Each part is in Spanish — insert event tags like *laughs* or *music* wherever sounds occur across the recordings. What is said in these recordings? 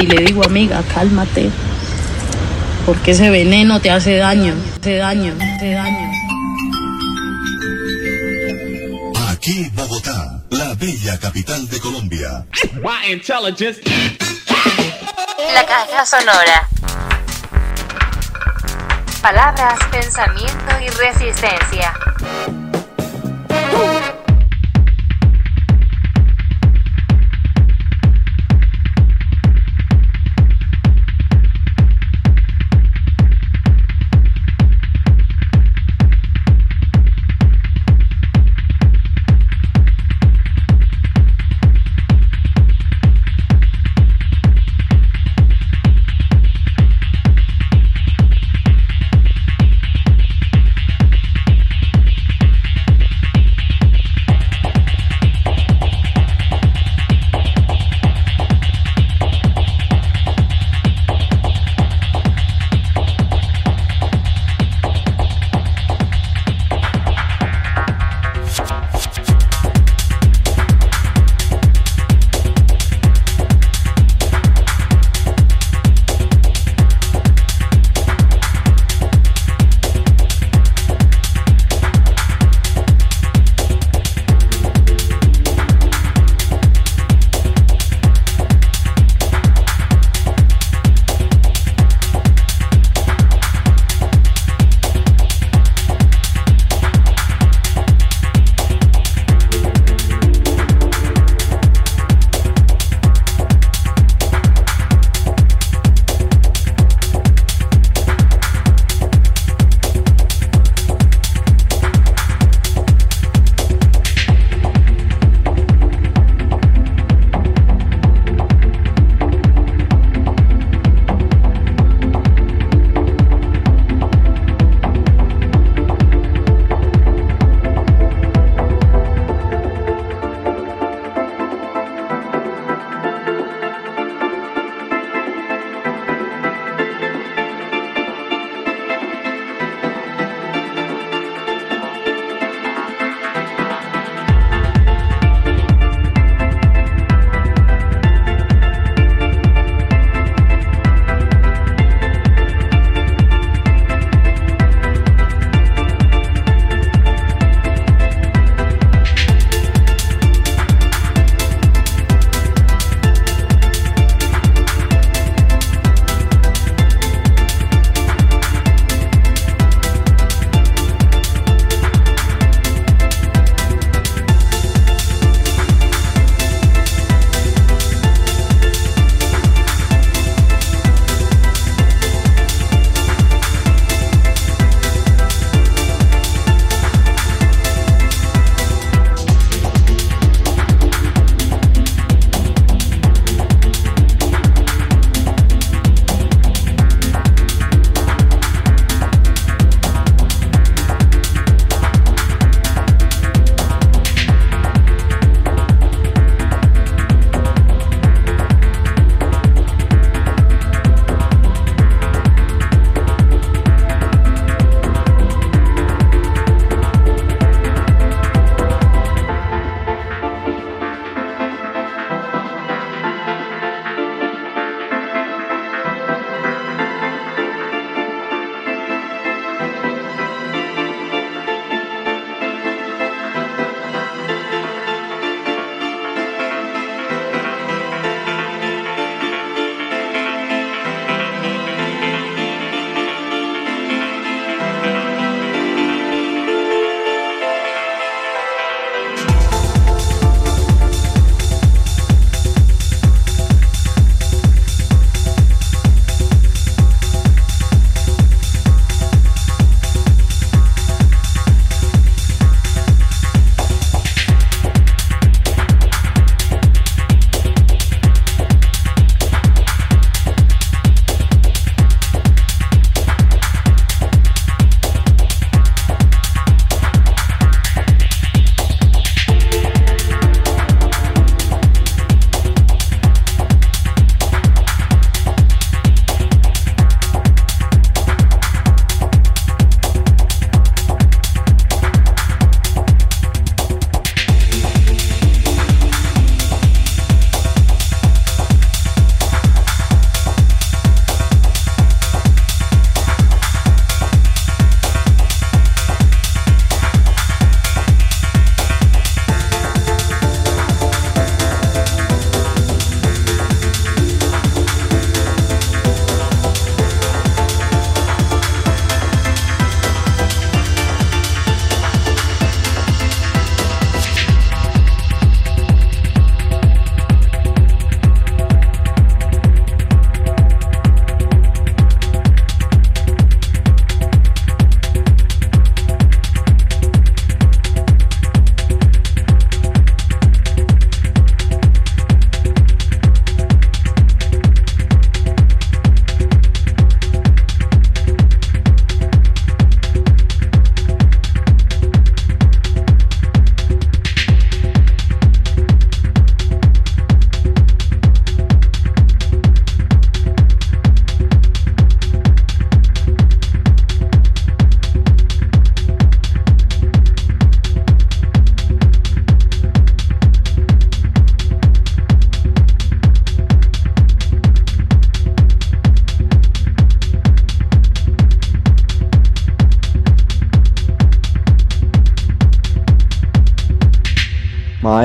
y le digo, amiga, cálmate, porque ese veneno te hace daño, te daño, te daño. Aquí Bogotá, la bella capital de Colombia. La caja sonora. Palabras, pensamiento y resistencia.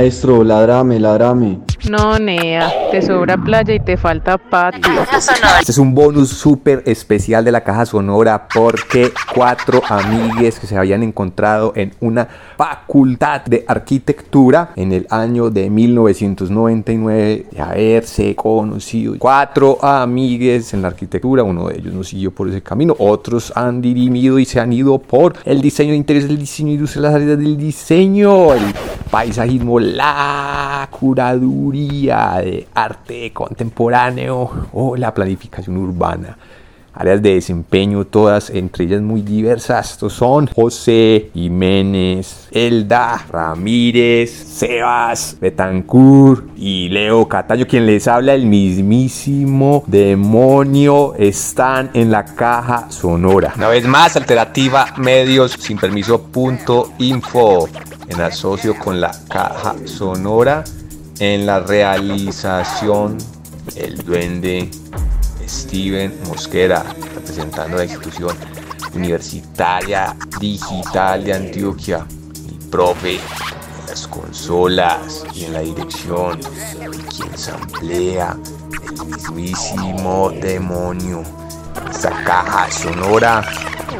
Maestro, ladrame, ladrame. No, Nea, te sobra playa y te falta patio. Este es un bonus súper especial de la caja sonora porque cuatro amigues que se habían encontrado en una facultad de arquitectura en el año de 1999 de haberse conocido. Cuatro amigues en la arquitectura, uno de ellos no siguió por ese camino, otros han dirimido y se han ido por el diseño de interés del diseño industria, las áreas del diseño, el paisajismo, la curaduría de arte contemporáneo o la planificación urbana. Áreas de desempeño, todas entre ellas muy diversas. Estos son José Jiménez, Elda Ramírez, Sebas Betancourt y Leo Cataño, quien les habla, el mismísimo demonio, están en la caja sonora. Una vez más, Alternativa Medios sin permiso punto info en asocio con la caja sonora en la realización el duende Steven Mosquera, representando la institución universitaria digital de Antioquia, el profe en las consolas y en la dirección, quien samplea el mismísimo demonio. Esta caja sonora,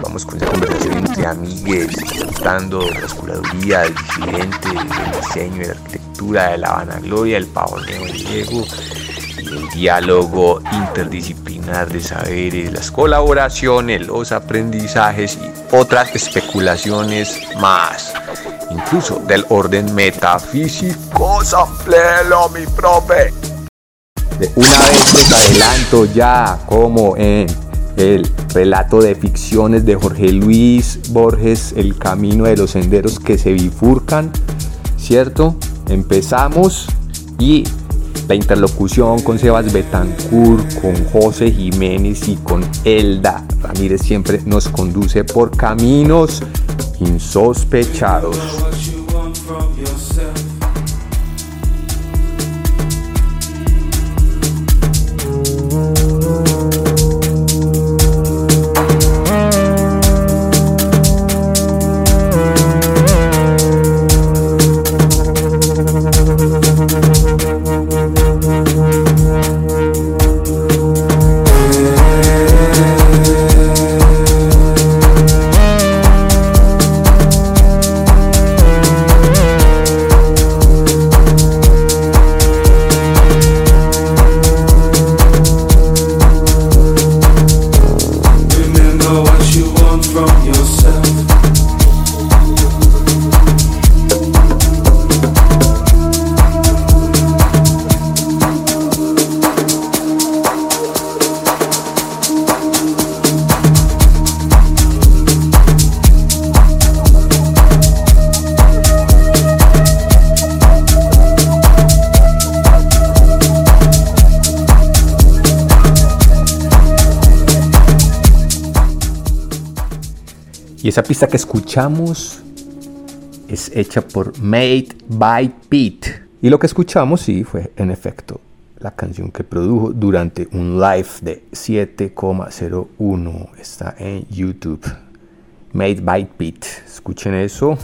vamos con esa conversación entre amigues, contando la curaduría, el disidente, el diseño y la arquitectura, de la vanagloria, el pavoneo del ego y el diálogo interdisciplinar de saberes, las colaboraciones, los aprendizajes y otras especulaciones más, incluso del orden metafísico. Samplelo, mi profe. Una vez les adelanto ya como en el relato de ficciones de Jorge Luis Borges, El camino de los senderos que se bifurcan, ¿cierto? Empezamos y la interlocución con Sebas Betancourt, con José Jiménez y con Elda Ramírez siempre nos conduce por caminos insospechados. Esa pista que escuchamos es hecha por Made by Pete. Y lo que escuchamos, sí, fue en efecto la canción que produjo durante un live de 7,01. Está en YouTube. Made by Pete. Escuchen eso.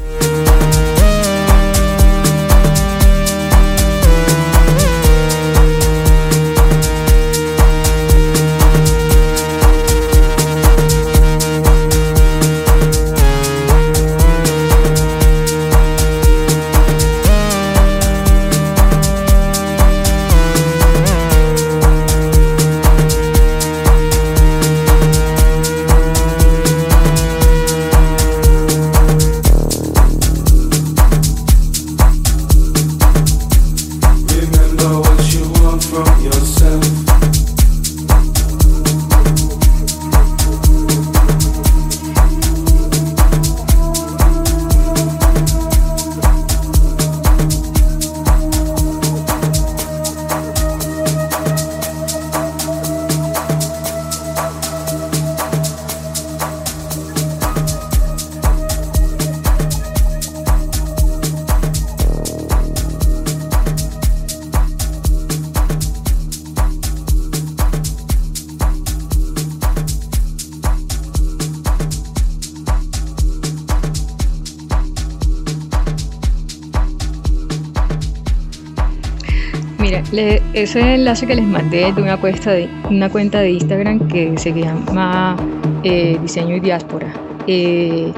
Ese enlace que les mandé de una cuenta de, una cuenta de Instagram que se llama eh, Diseño y Diáspora. Eh,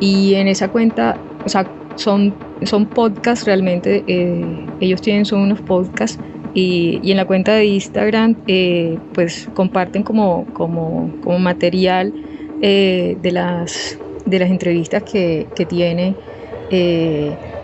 y en esa cuenta, o sea, son, son podcasts realmente, eh, ellos tienen son unos podcasts y, y, en la cuenta de Instagram pues comparten como, como, como material de, las, de las entrevistas que, que tienen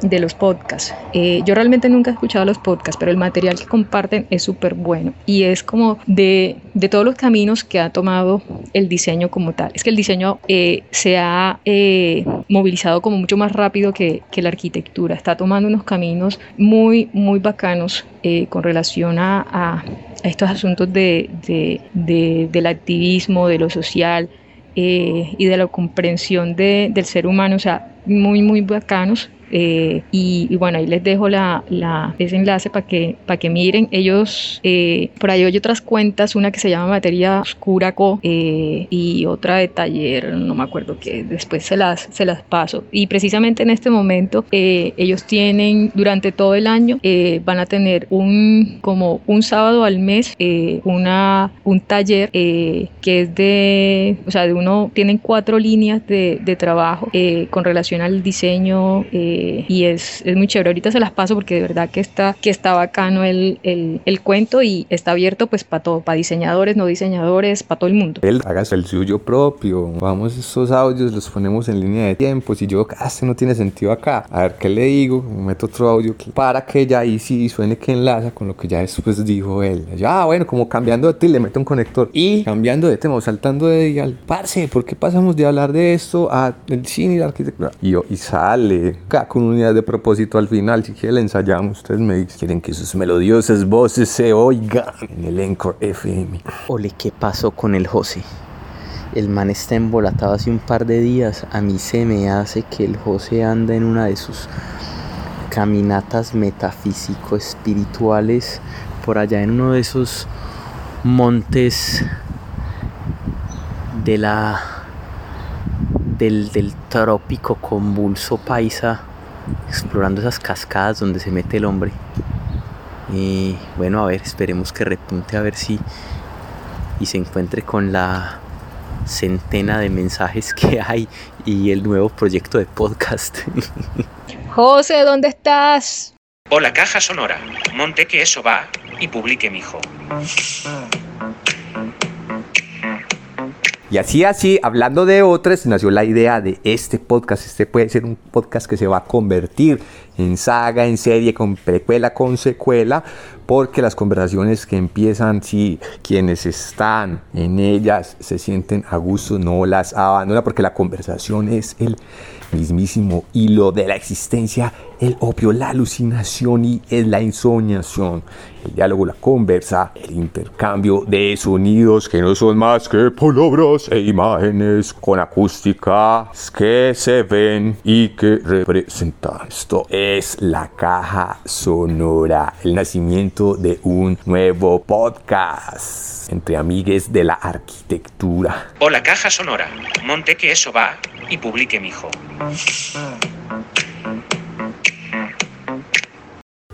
de los podcasts. Eh, yo realmente nunca he escuchado los podcasts, pero el material que comparten es súper bueno y es como de, de, todos los caminos que ha tomado el diseño como tal. Es que el diseño eh, se ha eh, movilizado como mucho más rápido que, que, la arquitectura. Está tomando unos caminos muy, muy bacanos con relación a, a, estos asuntos de, de, de, del activismo, de lo social. y de la comprensión del ser humano, o sea, muy, muy bacanos eh, y, bueno, ahí les dejo la, la ese enlace para que, para que miren. Ellos, eh, por ahí hay otras cuentas, una que se llama Materia Oscura Co eh, y otra de taller, no me acuerdo que después se las, se las paso. Y precisamente en este momento ellos tienen, durante todo el año, van a tener un, como un sábado al mes, una, un taller que es de, o sea, de uno, tienen cuatro líneas de, de trabajo con relación al diseño. Eh, y es, es, muy chévere. Ahorita se las paso porque de verdad que está, que está bacano el, el, el cuento y está abierto pues para todo, para diseñadores, no diseñadores, para todo el mundo. Él haga el suyo propio, vamos esos audios, los ponemos en línea de tiempo, si yo, ah, este no tiene sentido acá, a ver qué le digo, meto otro audio para que ya ahí sí suene que enlaza con lo que ya después dijo él. Ya, ah, bueno, como cambiando de tema, le meto un conector y cambiando de tema, saltando de dial, parce, ¿por qué pasamos de hablar de esto a el cine y la arquitectura? Y, y sale, con unidad de propósito al final. Si quieren, ensayamos. Ustedes me dicen, quieren que sus melodiosas voces se oigan en el Encore FM. Ole, ¿qué pasó con el José? El man está embolatado hace un par de días. A mí se me hace que el José anda en una de sus caminatas metafísico-espirituales por allá en uno de esos montes de la del, del trópico convulso paisa explorando esas cascadas donde se mete el hombre. Y bueno, a ver, esperemos que repunte a ver si y se encuentre con la centena de mensajes que hay y el nuevo proyecto de podcast. *laughs* José, ¿dónde estás? Hola, caja sonora. Monte que eso va y publique mi hijo. Y así, así, hablando de otras, nació la idea de este podcast. Este puede ser un podcast que se va a convertir en saga, en serie, con precuela, con secuela, porque las conversaciones que empiezan, si quienes están en ellas se sienten a gusto, no las abandona, porque la conversación es el mismísimo hilo de la existencia, el opio, la alucinación y la insomniación, el diálogo, la conversa, el intercambio de sonidos que no son más que palabras e imágenes con acústicas que se ven y que representan. Esto es la caja sonora, el nacimiento de un nuevo podcast entre amigues de la arquitectura. Hola caja sonora, monte que eso va y publique mi hijo.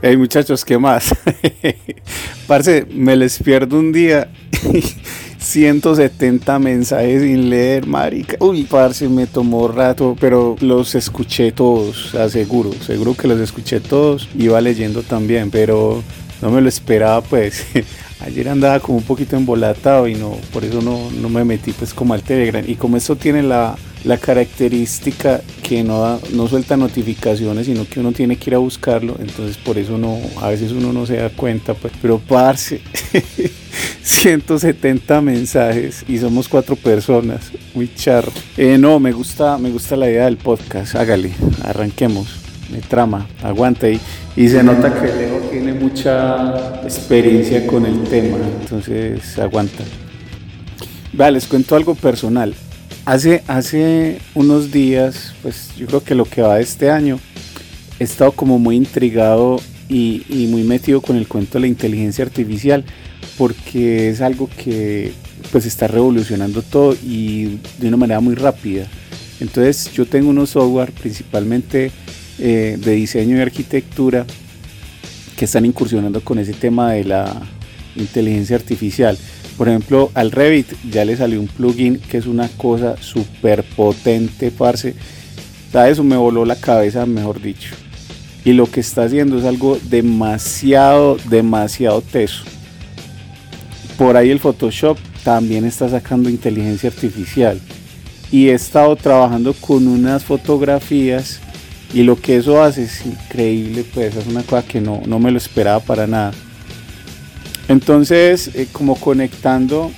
Hey muchachos, ¿qué más? *laughs* Parce, me les pierdo un día *laughs* 170 mensajes sin leer, marica. Uy, parce, me tomó rato, pero los escuché todos, aseguro, seguro que los escuché todos. Iba leyendo también, pero no me lo esperaba, pues. *laughs* Ayer andaba como un poquito embolatado y no, por eso no, no me metí pues como al Telegram. Y como esto tiene la, la característica que no, no suelta notificaciones, sino que uno tiene que ir a buscarlo, entonces por eso no, a veces uno no se da cuenta, pues, pero parce, *laughs* 170 mensajes y somos cuatro personas, muy charro. Eh, no, me gusta, me gusta la idea del podcast, hágale, arranquemos, me trama, aguanta y, y se nota que Leo tiene mucha experiencia con el tema, entonces aguanta. Vale, les cuento algo personal. Hace, hace unos días, pues yo creo que lo que va de este año, he estado como muy intrigado y, muy metido con el cuento de la inteligencia artificial, porque es algo que pues está revolucionando todo y de una manera muy rápida. Entonces yo tengo unos software principalmente eh, de diseño y arquitectura que están incursionando con ese tema de la inteligencia artificial. Por ejemplo, al Revit ya le salió un plugin que es una cosa súper potente, parce. ¿Sabes? Eso me voló la cabeza, mejor dicho. Y lo que está haciendo es algo demasiado, demasiado teso. Por ahí el Photoshop también está sacando inteligencia artificial. Y he estado trabajando con unas fotografías y lo que eso hace es increíble, pues es una cosa que no, no me lo esperaba para nada. Entonces, eh, como conectando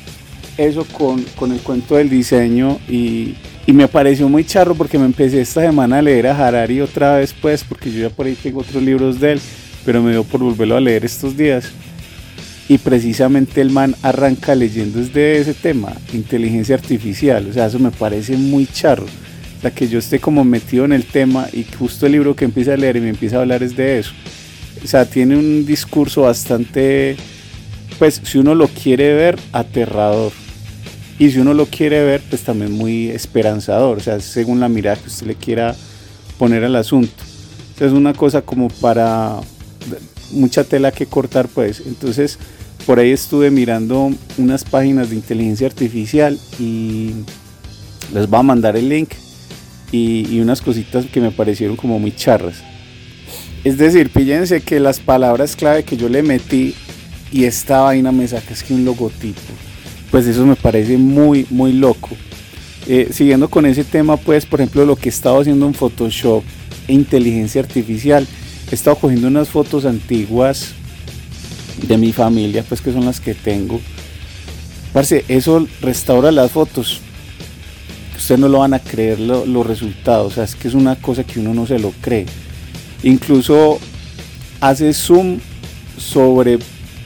eso con, con, el cuento del diseño y, y, me pareció muy charro porque me empecé esta semana a leer a Harari otra vez, pues, porque yo ya por ahí tengo otros libros de él, pero me dio por volverlo a leer estos días. Y precisamente el man arranca leyendo desde ese tema, inteligencia artificial, o sea, eso me parece muy charro. O sea, que yo esté como metido en el tema y justo el libro que empieza a leer y me empieza a hablar es de eso. O sea, tiene un discurso bastante pues si uno lo quiere ver, aterrador. Y si uno lo quiere ver, pues también muy esperanzador, o sea, según la mirada que usted le quiera poner al asunto. O es una cosa como para mucha tela que cortar, pues. Entonces, por ahí estuve mirando unas páginas de inteligencia artificial y les voy a mandar el link y, y unas cositas que me parecieron como muy charras. Es decir, fíjense que las palabras clave que yo le metí y esta vaina me saca es que un logotipo. Pues eso me parece muy, muy loco. Eh, siguiendo con ese tema, pues, por ejemplo, lo que he estado haciendo en Photoshop e inteligencia artificial, he estado cogiendo unas fotos antiguas de mi familia, pues, que son las que tengo. Parce, eso restaura las fotos. Ustedes no lo van a creer los resultados, o sea, es que es una cosa que uno no se lo cree. Incluso hace zoom sobre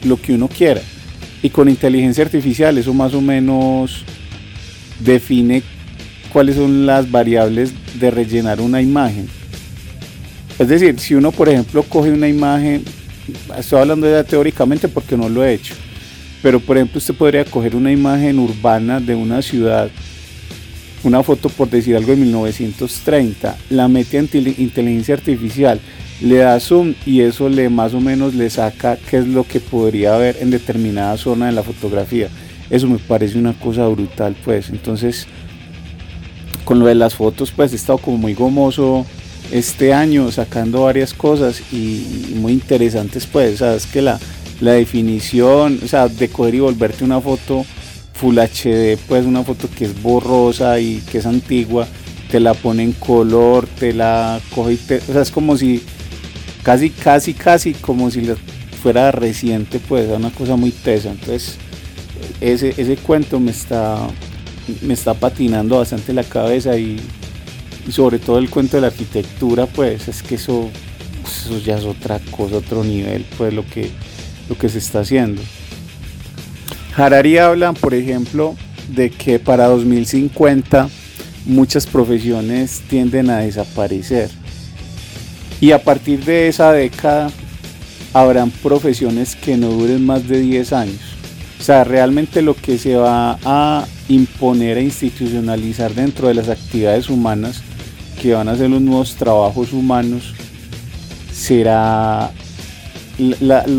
lo que uno quiera. Y con inteligencia artificial eso más o menos define cuáles son las variables de rellenar una imagen. Es decir, si uno por ejemplo coge una imagen, estoy hablando ya teóricamente porque no lo he hecho, pero por ejemplo usted podría coger una imagen urbana de una ciudad, una foto por decir algo de 1930, la mete en inteligencia artificial le da zoom y eso le más o menos le saca qué es lo que podría haber en determinada zona de la fotografía. Eso me parece una cosa brutal, pues. Entonces, con lo de las fotos, pues he estado como muy gomoso este año sacando varias cosas y, muy interesantes, pues. Sabes que la, la definición, o sea, de coger y volverte una foto Full HD, pues una foto que es borrosa y que es antigua, te la pone en color, te la coge y te, o sea, es como si casi, casi, casi como si fuera reciente, pues es una cosa muy tesa. Entonces, ese, ese cuento me está, me está patinando bastante la cabeza y, sobre todo el cuento de la arquitectura, pues es que eso, eso ya es otra cosa, otro nivel, pues lo que, lo que se está haciendo. Harari habla, por ejemplo, de que para 2050 muchas profesiones tienden a desaparecer y a partir de esa década habrán profesiones que no duren más de 10 años. O sea, realmente lo que se va a imponer e institucionalizar dentro de las actividades humanas, que van a ser los nuevos trabajos humanos, será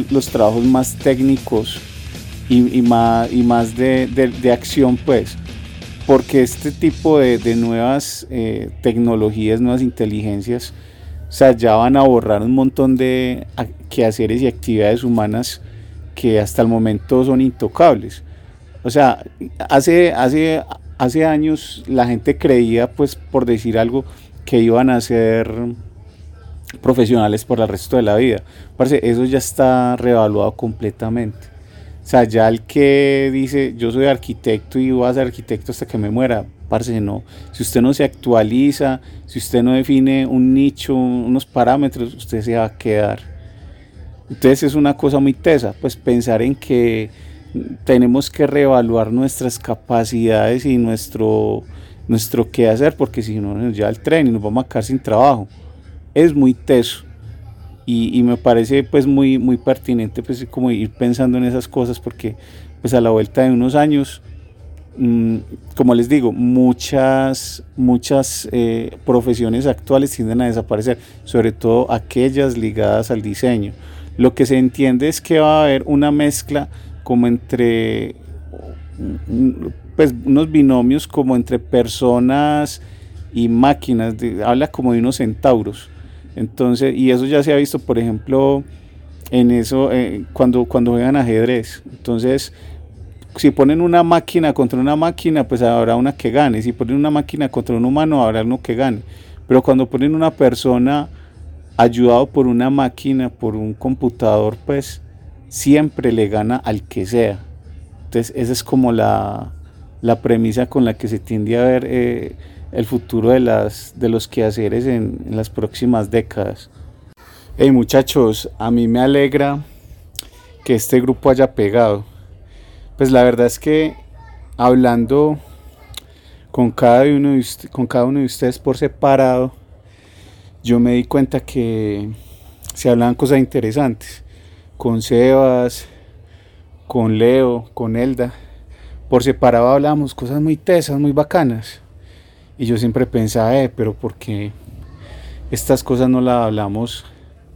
los trabajos más técnicos y, más, de, acción, pues. Porque este tipo de, nuevas eh, tecnologías, nuevas inteligencias, o sea, ya van a borrar un montón de quehaceres y actividades humanas que hasta el momento son intocables. O sea, hace, hace, hace años la gente creía, pues por decir algo, que iban a ser profesionales por el resto de la vida. Eso ya está reevaluado completamente. O sea, ya el que dice yo soy arquitecto y voy a ser arquitecto hasta que me muera, parce, no. Si usted no se actualiza, si usted no define un nicho, unos parámetros, usted se va a quedar. Entonces es una cosa muy tesa, pues pensar en que tenemos que reevaluar nuestras capacidades y nuestro, nuestro qué hacer, porque si no nos lleva el tren y nos vamos a quedar sin trabajo. Es muy teso y, me parece pues muy, muy pertinente pues como ir pensando en esas cosas porque pues a la vuelta de unos años como les digo muchas muchas eh, profesiones actuales tienden a desaparecer sobre todo aquellas ligadas al diseño Lo que se entiende es que va a haber una mezcla como entre pues unos binomios como entre personas y máquinas, habla como de unos centauros. Entonces, y eso ya se ha visto, por ejemplo, en eso eh, cuando, cuando juegan ajedrez. Entonces, si ponen una máquina contra una máquina, pues habrá una que gane. Si ponen una máquina contra un humano, habrá uno que gane. Pero cuando ponen una persona ayudado por una máquina, por un computador, pues siempre le gana al que sea. Entonces, esa es como la, la premisa con la que se tiende a ver eh, el futuro de, las, de los quehaceres en, en las próximas décadas. Hey muchachos, a mí me alegra que este grupo haya pegado. Pues la verdad es que hablando con cada uno de, con cada uno de ustedes por separado, yo me di cuenta que se hablaban cosas interesantes. Con Sebas, con Leo, con Elda por separado hablábamos cosas muy tesas, muy bacanas. Y yo siempre pensaba, eh, pero ¿por qué estas cosas no las hablamos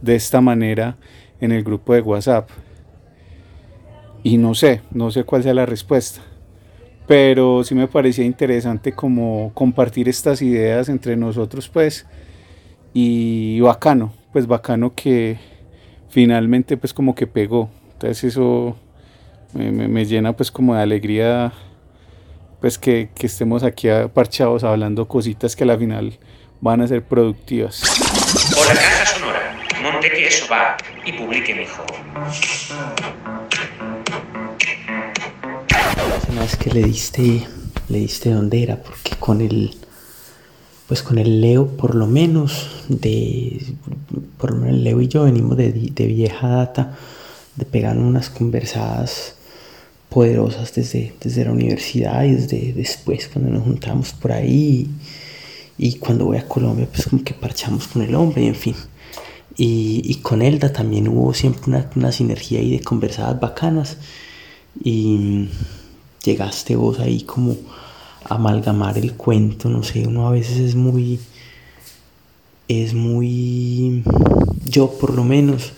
de esta manera en el grupo de WhatsApp? Y no sé, no sé cuál sea la respuesta. Pero sí me parecía interesante como compartir estas ideas entre nosotros, pues. Y bacano, pues bacano que finalmente pues como que pegó. Entonces eso me, llena pues como de alegría pues que, estemos aquí parchados hablando cositas que a la final van a ser productivas. Hola caja sonora, monte que eso va y publique mi hijo. Es que le diste, le diste dónde era, porque con el, pues con el Leo por lo menos, de, por lo menos el Leo y yo venimos de, de vieja data, de pegar unas conversadas poderosas desde, desde la universidad y desde después cuando nos juntamos por ahí y, cuando voy a Colombia pues como que parchamos con el hombre y en fin. Y, con Elda también hubo siempre una, una sinergia ahí de conversadas bacanas y llegaste vos ahí como a amalgamar el cuento, no sé, uno a veces es muy, es muy, yo por lo menos,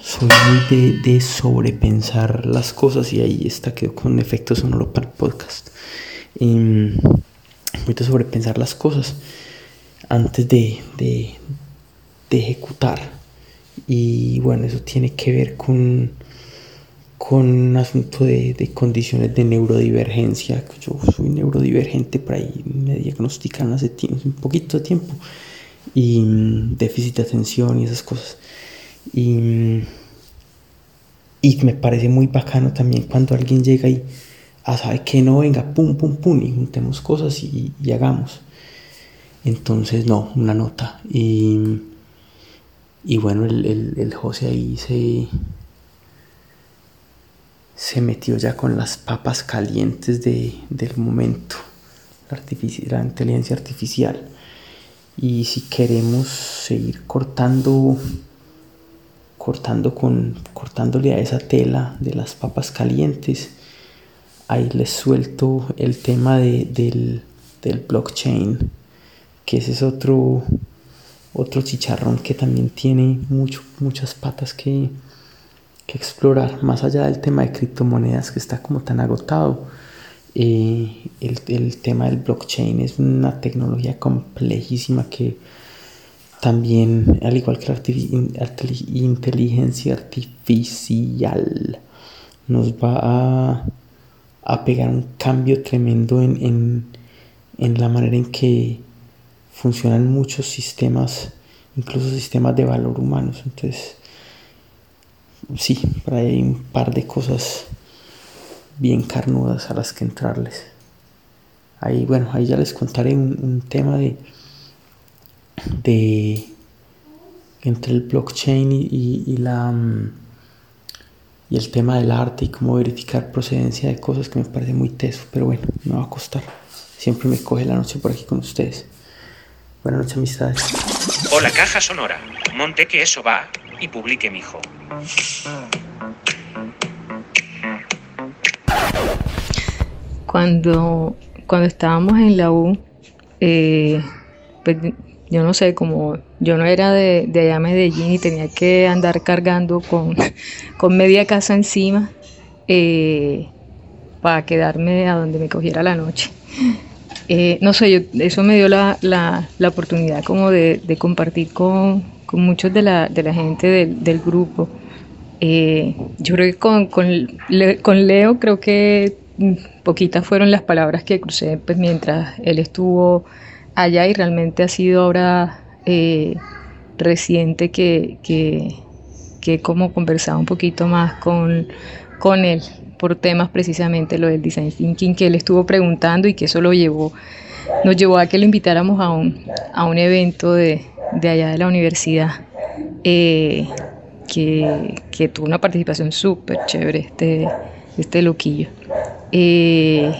soy muy de, sobrepensar las cosas y ahí está, quedó con efecto sonoro para el podcast. Y, muy de sobrepensar las cosas antes de, de, ejecutar. Y bueno, eso tiene que ver con, con un asunto de, de, condiciones de neurodivergencia. Yo soy neurodivergente, por ahí me diagnostican hace un poquito de tiempo. Y mm, déficit de atención y esas cosas. Y, y me parece muy bacano también cuando alguien llega y ah, sabe que no venga, pum, pum, pum, y juntemos cosas y, hagamos. Entonces, no, una nota. Y, y bueno, el, el, el, José ahí se, se metió ya con las papas calientes de, del momento, la, la inteligencia artificial. Y si queremos seguir cortando cortando con, cortándole a esa tela de las papas calientes. Ahí les suelto el tema de, del, del, blockchain, que ese es otro, otro chicharrón que también tiene mucho, muchas patas que, que explorar, más allá del tema de criptomonedas que está como tan agotado. Eh, el, el, tema del blockchain es una tecnología complejísima que también, al igual que la inteligencia artificial, nos va a, pegar un cambio tremendo en, la manera en que funcionan muchos sistemas, incluso sistemas de valor humanos. Entonces, sí, por ahí hay un par de cosas bien carnudas a las que entrarles. Ahí, bueno, ahí ya les contaré un tema de de entre el blockchain y, la mm, y el tema del arte y cómo verificar procedencia de cosas que me parece muy teso, pero bueno, me va a costar. Siempre me coge la noche por aquí con ustedes. Buenas noches, amistades. Hola, caja sonora. Monte que eso va y publique mi hijo. Cuando, cuando estábamos en la U, eh, pues yo no sé, como yo no era de, de allá a Medellín y tenía que andar cargando con, *laughs* con media casa encima eh, para quedarme a donde me cogiera la noche. Eh, no sé, yo, eso me dio la, la, la oportunidad como de, de compartir con, con, muchos de la, de la gente del, del grupo. Eh, yo creo que con, con, con, Leo creo que poquitas fueron las palabras que crucé pues, mientras él estuvo allá y realmente ha sido ahora eh, reciente que, que, que como conversado un poquito más con, con él por temas precisamente lo del design thinking que él estuvo preguntando y que eso lo llevó, nos llevó a que lo invitáramos a un, a un evento de, de allá de la universidad eh, que, que, tuvo una participación súper chévere este, este loquillo. Eh,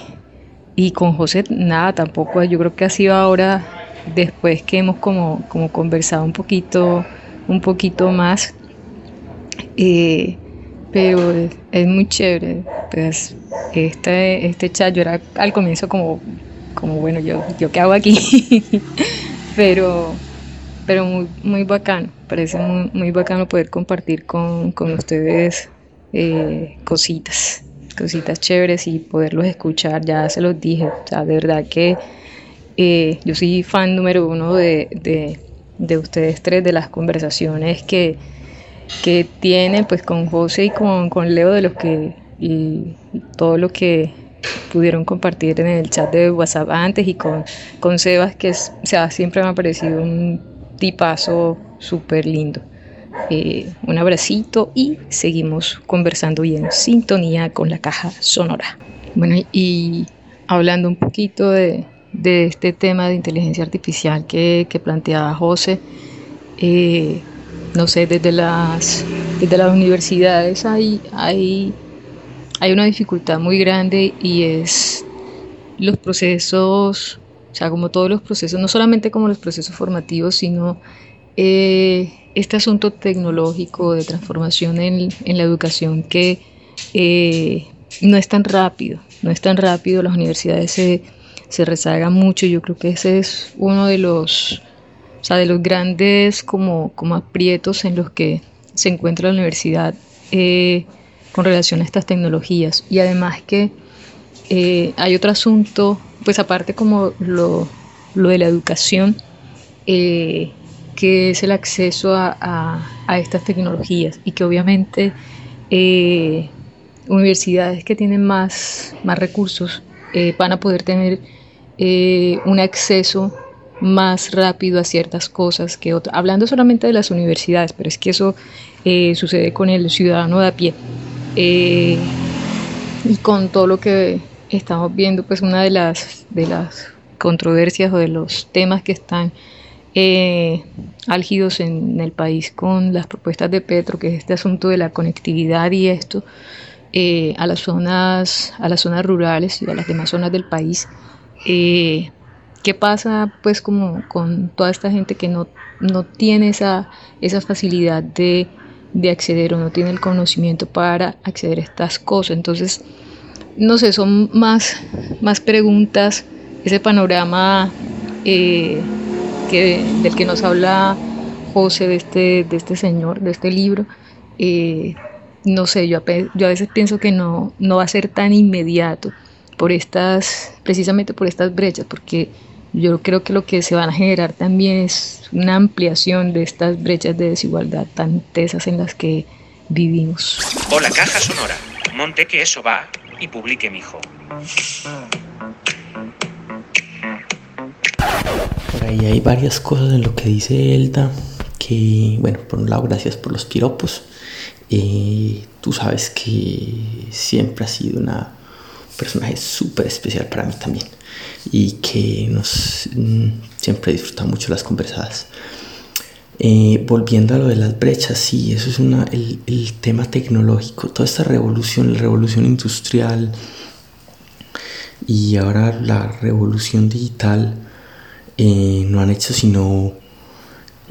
y con José nada tampoco, yo creo que ha sido ahora después que hemos como, como conversado un poquito, un poquito más. Eh, pero es, muy chévere. Pues este, este chat yo era al comienzo como, como bueno, yo, yo qué hago aquí, *laughs* pero, pero muy, muy bacano, parece muy, muy bacano poder compartir con, con ustedes eh, cositas, cositas chéveres y poderlos escuchar, ya se los dije, o sea, de verdad que eh, yo soy fan número uno de, de, de ustedes tres, de las conversaciones que que tiene pues con José y con, con Leo de los que y todo lo que pudieron compartir en el chat de WhatsApp antes y con, con Sebas que es, o sea, siempre me ha parecido un tipazo súper lindo. Eh, un abracito y seguimos conversando y en sintonía con la caja sonora. Bueno, y hablando un poquito de, este tema de inteligencia artificial que, planteaba José, eh, no sé, desde las, universidades hay una dificultad muy grande y es los procesos, o sea, como todos los procesos, no solamente como los procesos formativos, sino eh, este asunto tecnológico de transformación en, en la educación que eh, no es tan rápido, no es tan rápido, las universidades se, se rezagan mucho, yo creo que ese es uno de los o sea, de los grandes como, como aprietos en los que se encuentra la universidad eh, con relación a estas tecnologías. Y además que hay otro asunto, pues aparte como lo, lo de la educación, eh, que es el acceso a, a, a, estas tecnologías y que obviamente universidades que tienen más, más recursos van a poder tener un acceso más rápido a ciertas cosas que otras. Hablando solamente de las universidades, pero es que eso eh, sucede con el ciudadano de a pie. Eh, y con todo lo que estamos viendo, pues una de las, de las controversias o de los temas que están eh, álgidos en el país con las propuestas de Petro, que es este asunto de la conectividad y esto, eh, a las zonas, a las zonas rurales y a las demás zonas del país. Eh, ¿Qué pasa pues como con toda esta gente que no, no tiene esa, esa facilidad de, de, acceder o no tiene el conocimiento para acceder a estas cosas? Entonces, no sé, son más, más preguntas, ese panorama eh, que, del que nos habla José, de este, de este señor, de este libro. Eh, no sé, yo, yo a veces pienso que no, no va a ser tan inmediato por estas, precisamente por estas brechas, porque yo creo que lo que se van a generar también es una ampliación de estas brechas de desigualdad tan tesas en las que vivimos. O la caja sonora. Monte que eso va y publique mi hijo. Por ahí hay varias cosas en lo que dice Elda que, bueno, por un lado, gracias por los piropos. Eh, tú sabes que siempre ha sido una personaje súper especial para mí también y que nos mm, siempre disfruta mucho las conversadas. Eh, volviendo a lo de las brechas, sí, eso es una, el, el, tema tecnológico, toda esta revolución, la revolución industrial y ahora la revolución digital eh, no han hecho sino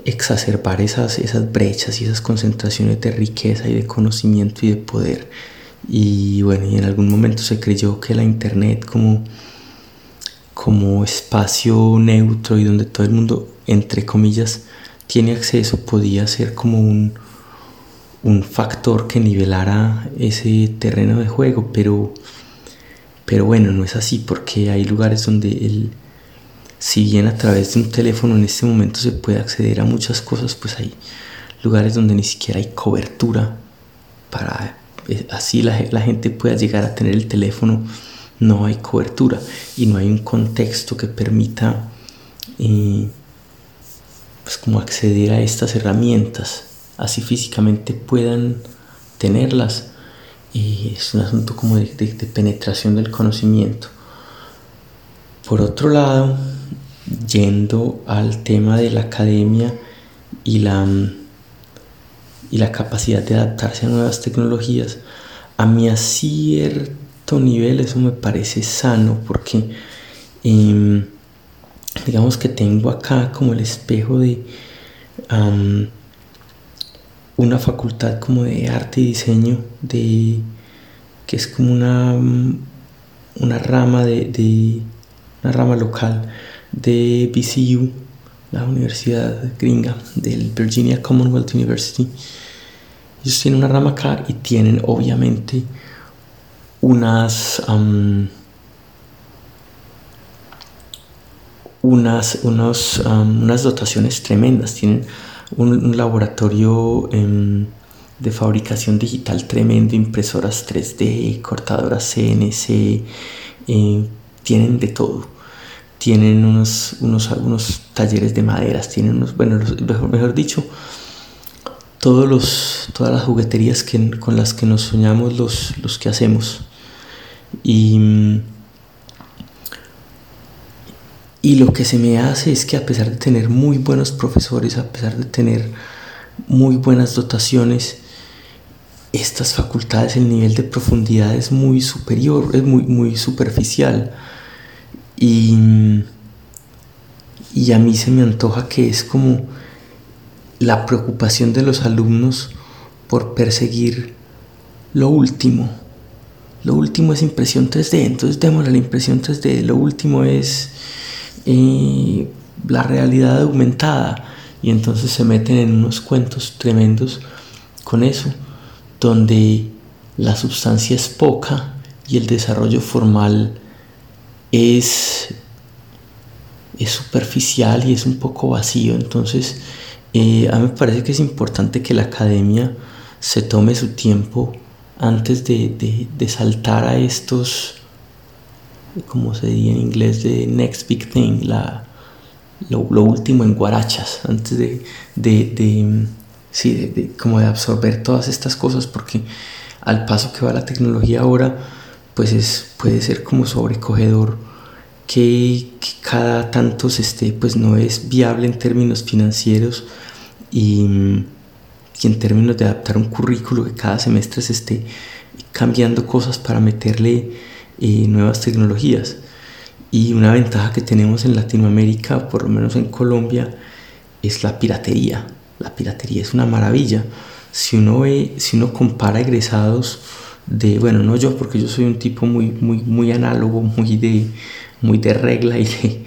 exacerbar esas, esas brechas y esas concentraciones de riqueza y de conocimiento y de poder. Y bueno, y en algún momento se creyó que la internet como como espacio neutro y donde todo el mundo, entre comillas, tiene acceso podía ser como un, un factor que nivelara ese terreno de juego, pero, pero bueno, no es así porque hay lugares donde el, si bien a través de un teléfono en este momento se puede acceder a muchas cosas, pues hay lugares donde ni siquiera hay cobertura para eh, así la, gente pueda llegar a tener el teléfono, no hay cobertura y no hay un contexto que permita eh, pues como acceder a estas herramientas, así físicamente puedan tenerlas. Y es un asunto como de, penetración del conocimiento. Por otro lado, yendo al tema de la academia y la, y la capacidad de adaptarse a nuevas tecnologías, a mí a cierto nivel eso me parece sano porque eh, digamos que tengo acá como el espejo de una facultad como de arte y diseño de que es como una una rama de, de una rama local de VCU la universidad gringa del Virginia Commonwealth University. Ellos tienen una rama acá y tienen obviamente unas unas, unos, um, unas dotaciones tremendas. Tienen un, un laboratorio um, de fabricación digital tremendo, impresoras 3D, cortadoras CNC, eh, tienen de todo. Tienen unos, unos, algunos talleres de maderas, tienen unos, bueno, mejor, mejor, dicho, todos los, todas las jugueterías que, con las que nos soñamos los, los que hacemos. Y y lo que se me hace es que a pesar de tener muy buenos profesores, a pesar de tener muy buenas dotaciones, estas facultades, el nivel de profundidad es muy superior, es muy, muy superficial. Y, y a mí se me antoja que es como la preocupación de los alumnos por perseguir lo último. Lo último es impresión 3D, entonces démosle la impresión 3D. Lo último es eh, la realidad aumentada y entonces se meten en unos cuentos tremendos con eso, donde la sustancia es poca y el desarrollo formal es, es superficial y es un poco vacío. Entonces, eh, a mí me parece que es importante que la academia se tome su tiempo antes de, de, de saltar a estos como se dice en inglés, de next big thing, la, lo, último en guarachas, antes de, de, de sí, de, como de absorber todas estas cosas, porque al paso que va la tecnología ahora, pues es, puede ser como sobrecogedor que, que cada tanto se esté, pues no es viable en términos financieros y, y en términos de adaptar un currículo que cada semestre se esté cambiando cosas para meterle eh, nuevas tecnologías. Y una ventaja que tenemos en Latinoamérica, por lo menos en Colombia, es la piratería. La piratería es una maravilla. Si uno ve, si uno compara egresados de, bueno, no yo, porque yo soy un tipo muy, muy, muy análogo, muy de, muy de regla y, de,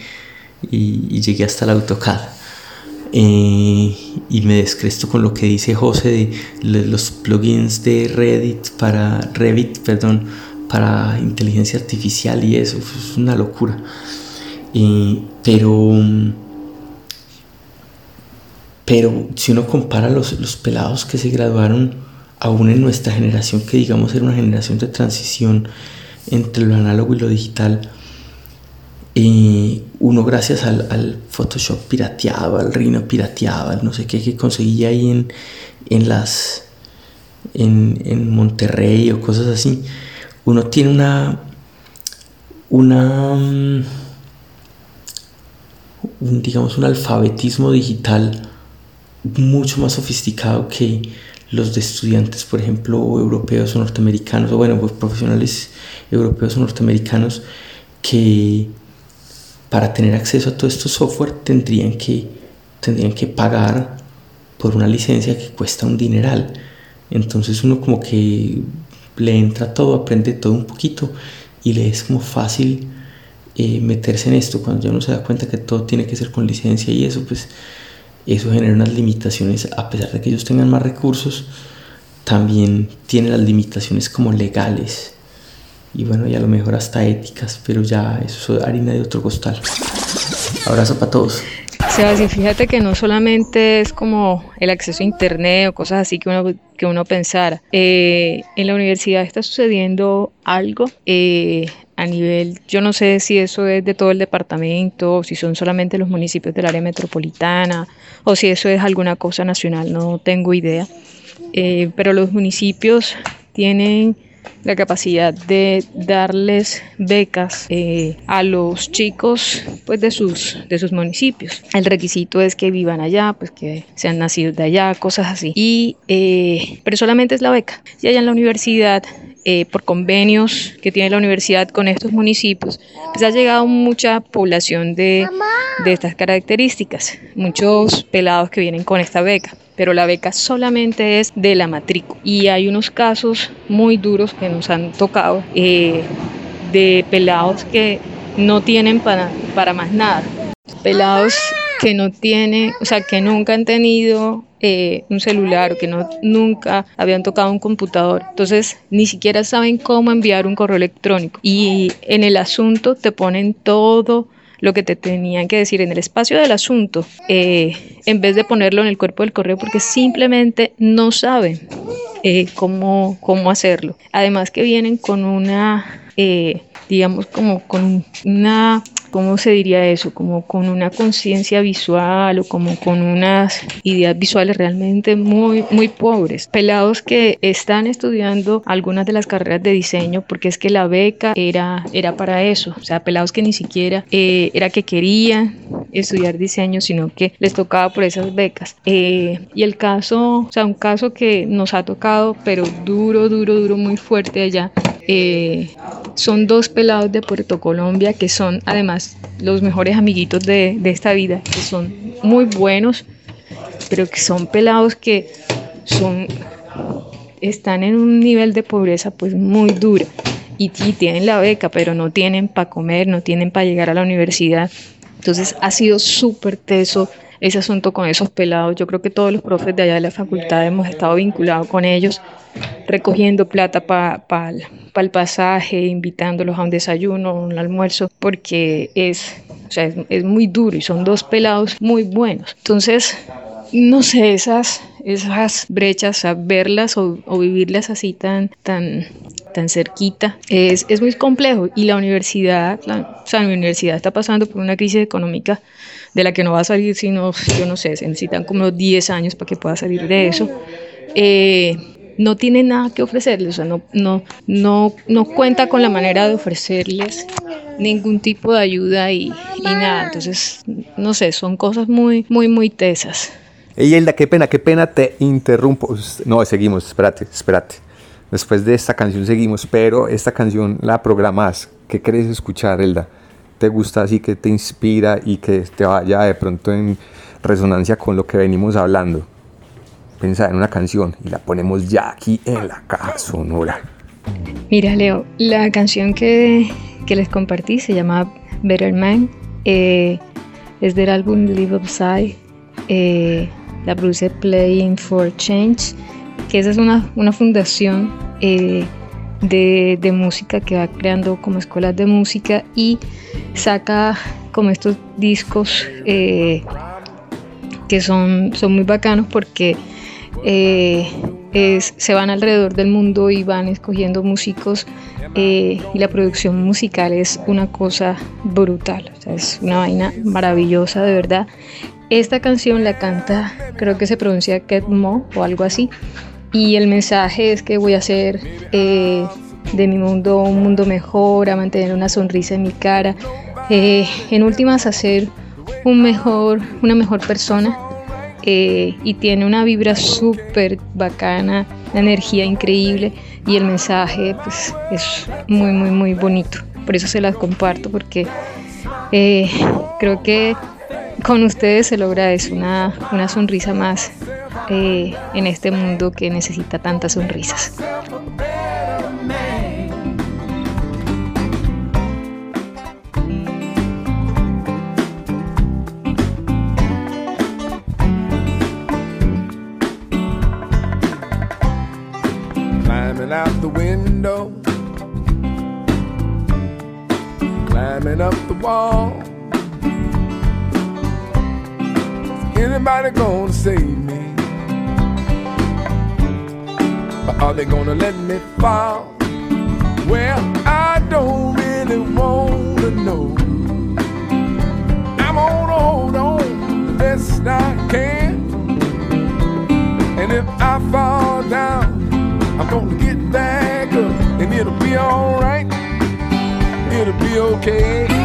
y, y llegué hasta el AutoCAD. Eh, y me descresto con lo que dice José de los plugins de Reddit para Revit, perdón, para inteligencia artificial y eso, es una locura. Eh, pero, pero si uno compara los, los pelados que se graduaron aún en nuestra generación, que digamos era una generación de transición entre lo análogo y lo digital, eh, uno gracias al, al, Photoshop pirateado, al Rhino pirateado, al no sé qué que conseguía ahí en, en las en, en Monterrey o cosas así, uno tiene una, una un, digamos, un alfabetismo digital mucho más sofisticado que los de estudiantes, por ejemplo, europeos o norteamericanos, o bueno, pues profesionales europeos o norteamericanos que para tener acceso a todo estos software tendrían que, tendrían que pagar por una licencia que cuesta un dineral. Entonces uno como que le entra todo, aprende todo un poquito y le es como fácil eh, meterse en esto cuando ya uno se da cuenta que todo tiene que ser con licencia y eso, pues eso genera unas limitaciones, a pesar de que ellos tengan más recursos, también tiene las limitaciones como legales y bueno, y a lo mejor hasta éticas, pero ya eso es harina de otro costal. Abrazo para todos. Sebastián, fíjate que no solamente es como el acceso a internet o cosas así que uno, que uno pensara. Eh, en la universidad está sucediendo algo eh, a nivel, yo no sé si eso es de todo el departamento, o si son solamente los municipios del área metropolitana, o si eso es alguna cosa nacional, no tengo idea. Eh, pero los municipios tienen la capacidad de darles becas eh, a los chicos pues de sus de sus municipios. El requisito es que vivan allá pues que sean nacidos de allá cosas así. Y eh, pero solamente es la beca. Y allá en la universidad eh, por convenios que tiene la universidad con estos municipios, pues ha llegado mucha población de, de estas características, muchos pelados que vienen con esta beca pero la beca solamente es de la matrícula. Y hay unos casos muy duros que nos han tocado eh, de pelados que no tienen para, para más nada. Pelados que no tienen, o sea, que nunca han tenido eh, un celular o que no, nunca habían tocado un computador. Entonces, ni siquiera saben cómo enviar un correo electrónico. Y en el asunto te ponen todo lo que te tenían que decir en el espacio del asunto, eh, en vez de ponerlo en el cuerpo del correo, porque simplemente no saben eh, cómo, cómo hacerlo. Además que vienen con una, eh, digamos, como con una ¿cómo se diría eso? Como con una conciencia visual o como con unas ideas visuales realmente muy, muy pobres. Pelados que están estudiando algunas de las carreras de diseño porque es que la beca era, era para eso. O sea, pelados que ni siquiera eh, era que querían estudiar diseño, sino que les tocaba por esas becas. Eh, y el caso, o sea, un caso que nos ha tocado, pero duro, duro, duro, muy fuerte allá, eh, son dos pelados de Puerto Colombia que son además los mejores amiguitos de, de, esta vida, que son muy buenos, pero que son pelados que son están en un nivel de pobreza pues muy dura y, y tienen la beca, pero no tienen para comer, no tienen para llegar a la universidad. Entonces ha sido súper teso ese asunto con esos pelados. Yo creo que todos los profes de allá de la facultad hemos estado vinculados con ellos, recogiendo plata para pa, pa el pasaje, invitándolos a un desayuno, un almuerzo, porque es, o sea, es, muy duro y son dos pelados muy buenos. Entonces, no sé, esas, esas brechas, verlas o, o vivirlas así tan, tan, tan cerquita, es, es muy complejo. Y la universidad, la, o sea, la universidad está pasando por una crisis económica de la que no va a salir, sino, yo no sé, se necesitan como 10 años para que pueda salir de eso. Eh, no tiene nada que ofrecerles, o sea, no, no, no, no cuenta con la manera de ofrecerles ningún tipo de ayuda y, y nada. Entonces, no sé, son cosas muy, muy, muy tesas. Ey, Elda, qué pena, qué pena, te interrumpo. No, seguimos, espérate, espérate. Después de esta canción seguimos, pero esta canción la programás. ¿Qué querés escuchar, Elda? ¿Te gusta así que te inspira y que te vaya de pronto en resonancia con lo que venimos hablando? Pensa en una canción y la ponemos ya aquí en la caja sonora. Mira, Leo, la canción que, que les compartí se llama Better Man. Eh, es del álbum Live Upside. Eh, la produce Playing for Change, que esa es una, una fundación eh, de, de, música que va creando como escuelas de música y saca como estos discos eh, que son, son muy bacanos porque eh, es, se van alrededor del mundo y van escogiendo músicos eh, y la producción musical es una cosa brutal, o sea, es una vaina maravillosa de verdad. Esta canción la canta, creo que se pronuncia Ket Mo o algo así, y el mensaje es que voy a hacer eh, de mi mundo un mundo mejor, a mantener una sonrisa en mi cara, eh, en últimas a ser un mejor, una mejor persona eh, y tiene una vibra súper bacana, una energía increíble y el mensaje pues, es muy muy muy bonito. Por eso se las comparto porque eh, creo que con ustedes se logra eso, una, una sonrisa más eh, en este mundo que necesita tantas sonrisas. out the window, climbing up the wall. Is anybody gonna save me? Or are they gonna let me fall? Well, I don't really wanna know. I'm gonna hold on the best I can. And if I fall down, I'm gonna get back up. And it'll be alright. It'll be okay.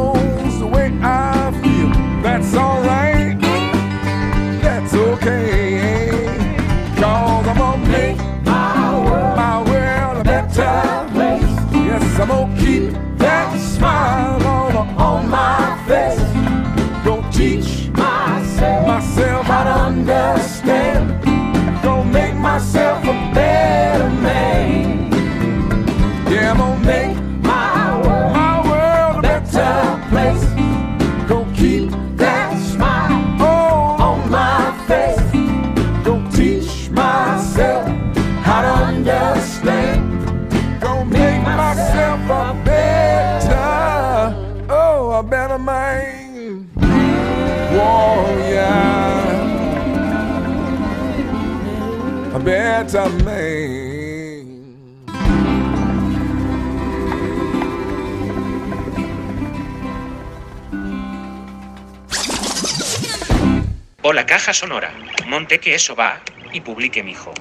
Knows the way I feel, that's alright. Better man. O la caja sonora. Monte que eso va y publique mi hijo.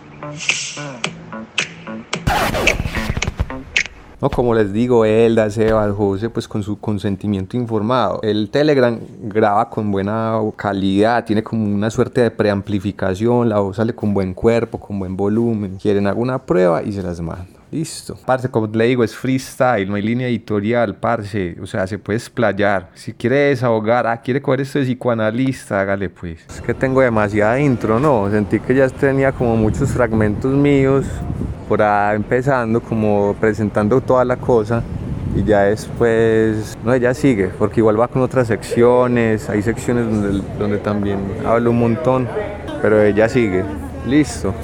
No, como les digo, Elda, Sebas, José, pues con su consentimiento informado. El Telegram graba con buena calidad, tiene como una suerte de preamplificación, la voz sale con buen cuerpo, con buen volumen. Quieren alguna prueba y se las mando. Listo. Parce, como le digo, es freestyle, no hay línea editorial, parce. O sea, se puede explayar. Si quiere desahogar, ah, quiere coger esto de psicoanalista, hágale pues. Es que tengo demasiada intro, ¿no? Sentí que ya tenía como muchos fragmentos míos por ahí empezando, como presentando toda la cosa. Y ya después, no, ya sigue, porque igual va con otras secciones. Hay secciones donde, donde también hablo un montón, pero ella sigue. Listo.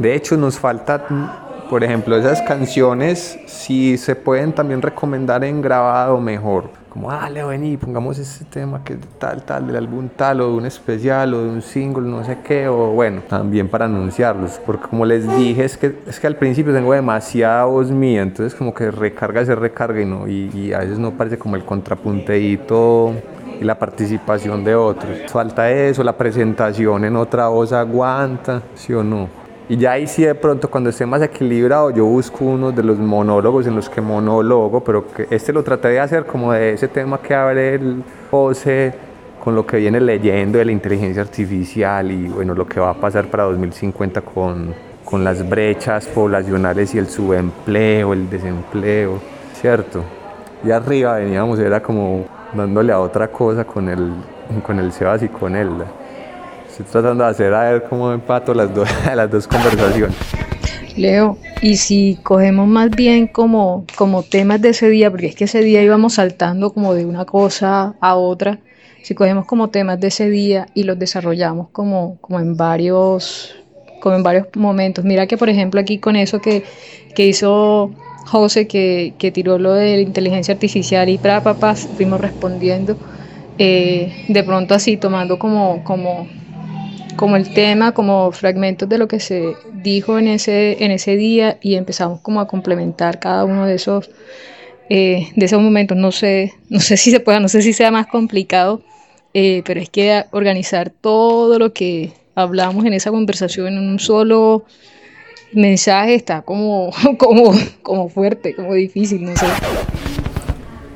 De hecho, nos falta, por ejemplo, esas canciones, si se pueden también recomendar en grabado mejor. Como, dale, vení, pongamos ese tema que tal, tal, del álbum tal, o de un especial, o de un single, no sé qué, o bueno, también para anunciarlos. Porque como les dije, es que, es que al principio tengo demasiada voz mía, entonces como que recarga, se recarga y no, y, y a veces no parece como el contrapunteíto y la participación de otros. Falta eso, la presentación en otra voz aguanta, ¿sí o no? Y ya ahí sí de pronto cuando esté más equilibrado yo busco uno de los monólogos en los que monólogo, pero este lo traté de hacer como de ese tema que abre el con lo que viene leyendo de la inteligencia artificial y bueno, lo que va a pasar para 2050 con, con las brechas poblacionales y el subempleo, el desempleo, ¿cierto? Y arriba veníamos, era como dándole a otra cosa con el, con el Sebas y con él. Estoy tratando de hacer a ver cómo empato las, dos *laughs* las dos conversaciones. Leo, y si cogemos más bien como, como temas de ese día, porque es que ese día íbamos saltando como de una cosa a otra, si cogemos como temas de ese día y los desarrollamos como, como en varios como en varios momentos. Mira que por ejemplo aquí con eso que, que hizo José, que, que, tiró lo de la inteligencia artificial y para papás, fuimos respondiendo, eh, de pronto así tomando como, como como el tema, como fragmentos de lo que se dijo en ese, en ese día y empezamos como a complementar cada uno de esos, eh, de esos momentos. No sé, no sé si se pueda, no sé si sea más complicado, eh, pero es que organizar todo lo que hablamos en esa conversación en un solo mensaje está como, *laughs* como, como fuerte, como difícil, no sé.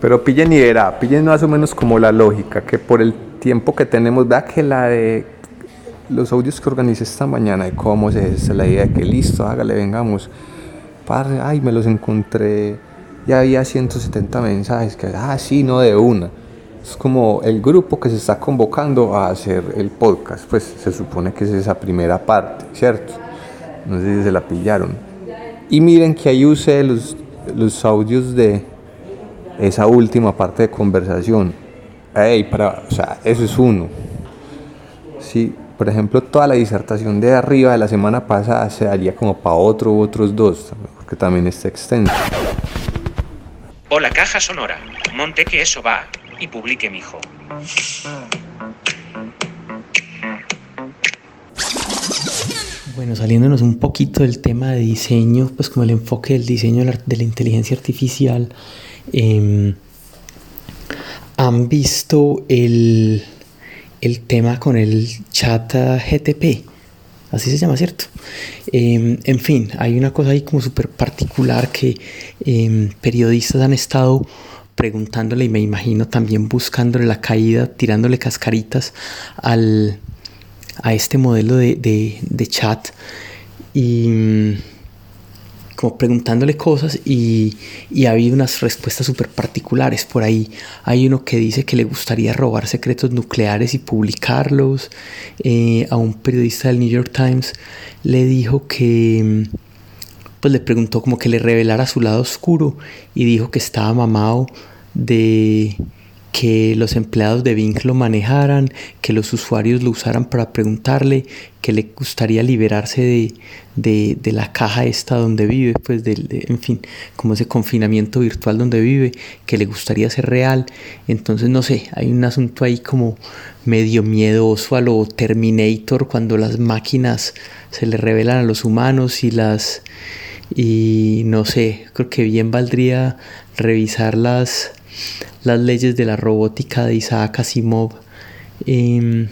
Pero pillen y verá, pillen más o menos como la lógica, que por el tiempo que tenemos, da que la de los audios que organicé esta mañana de cómo es la idea de que listo, hágale, vengamos. Padre, ay, me los encontré, ya había 170 mensajes, que, ah, sí, no de una. Es como el grupo que se está convocando a hacer el podcast, pues se supone que es esa primera parte, ¿cierto? No sé si se la pillaron. Y miren que ahí usé los, los audios de esa última parte de conversación. Ey, para, o sea, eso es uno. Sí, por ejemplo, toda la disertación de arriba de la semana pasada se daría como para otro u otros dos, porque también está extenso. O la caja sonora. Monte que eso va y publique mi hijo. Bueno, saliéndonos un poquito del tema de diseño, pues como el enfoque del diseño de la inteligencia artificial, eh, han visto el, el tema con el chat GTP. Así se llama, ¿cierto? Eh, en fin, hay una cosa ahí como súper particular que eh, periodistas han estado preguntándole y me imagino también buscándole la caída, tirándole cascaritas al, a este modelo de, de, de chat. Y preguntándole cosas y, y ha habido unas respuestas súper particulares. Por ahí hay uno que dice que le gustaría robar secretos nucleares y publicarlos. Eh, a un periodista del New York Times le dijo que, pues le preguntó como que le revelara su lado oscuro y dijo que estaba mamado de que los empleados de Bing lo manejaran, que los usuarios lo usaran para preguntarle, que le gustaría liberarse de, de, la caja esta donde vive, pues de, en fin, como ese confinamiento virtual donde vive, que le gustaría ser real. Entonces, no sé, hay un asunto ahí como medio miedoso a lo Terminator cuando las máquinas se le revelan a los humanos y las... Y no sé, creo que bien valdría revisar las las leyes de la robótica de Isaac Asimov, eh,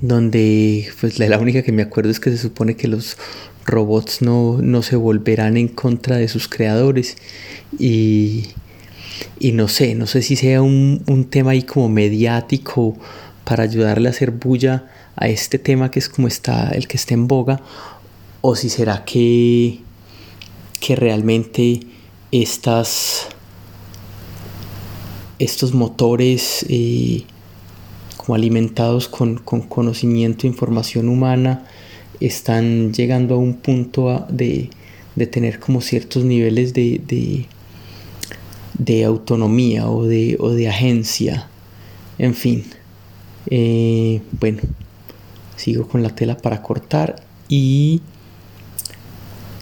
donde pues la única que me acuerdo es que se supone que los robots no, no se volverán en contra de sus creadores. Y, y no sé, no sé si sea un, un, tema ahí como mediático para ayudarle a hacer bulla a este tema que es como está el que está en boga o si será que, que realmente estas estos motores eh, como alimentados con, con, conocimiento e información humana están llegando a un punto de, de, tener como ciertos niveles de, de, de autonomía o de, o de, agencia. En fin, eh, bueno, sigo con la tela para cortar y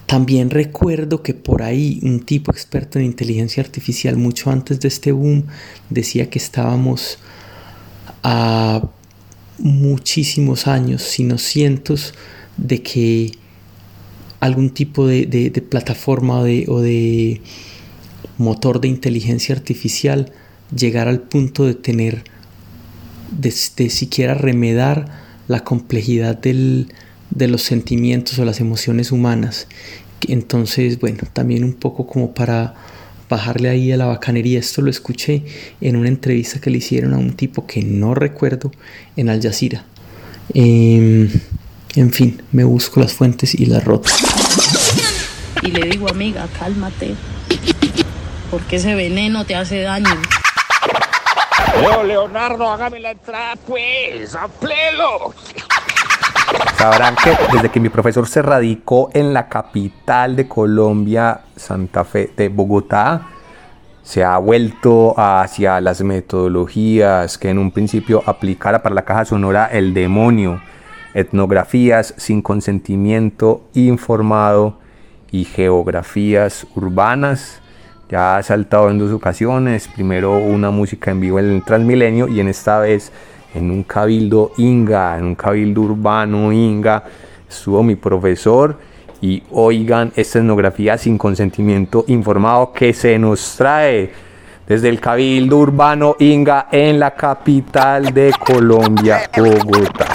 también recuerdo que por ahí un tipo experto en inteligencia artificial mucho antes de este boom decía que estábamos a muchísimos años, sino cientos, de que algún tipo de, de, plataforma o de, o de motor de inteligencia artificial llegar al punto de tener, de, de siquiera remedar la complejidad del, de los sentimientos o las emociones humanas. Entonces, bueno, también un poco como para bajarle ahí a la bacanería. Esto lo escuché en una entrevista que le hicieron a un tipo que no recuerdo en Al Jazeera. Em, en fin, me busco las fuentes y las roto. Y le digo, amiga, cálmate. Porque ese veneno te hace daño. Leo Leonardo, hágame la entrada, pues, amplelo. Sabrán que desde que mi profesor se radicó en la capital de Colombia, Santa Fe de Bogotá, se ha vuelto hacia las metodologías que en un principio aplicara para la caja sonora el demonio, etnografías sin consentimiento informado y geografías urbanas. Ya ha saltado en dos ocasiones, primero una música en vivo en el Transmilenio y en esta vez en un cabildo inga, en un cabildo urbano inga, estuvo mi profesor y oigan esta etnografía sin consentimiento informado que se nos trae desde el cabildo urbano inga en la capital de Colombia, Bogotá.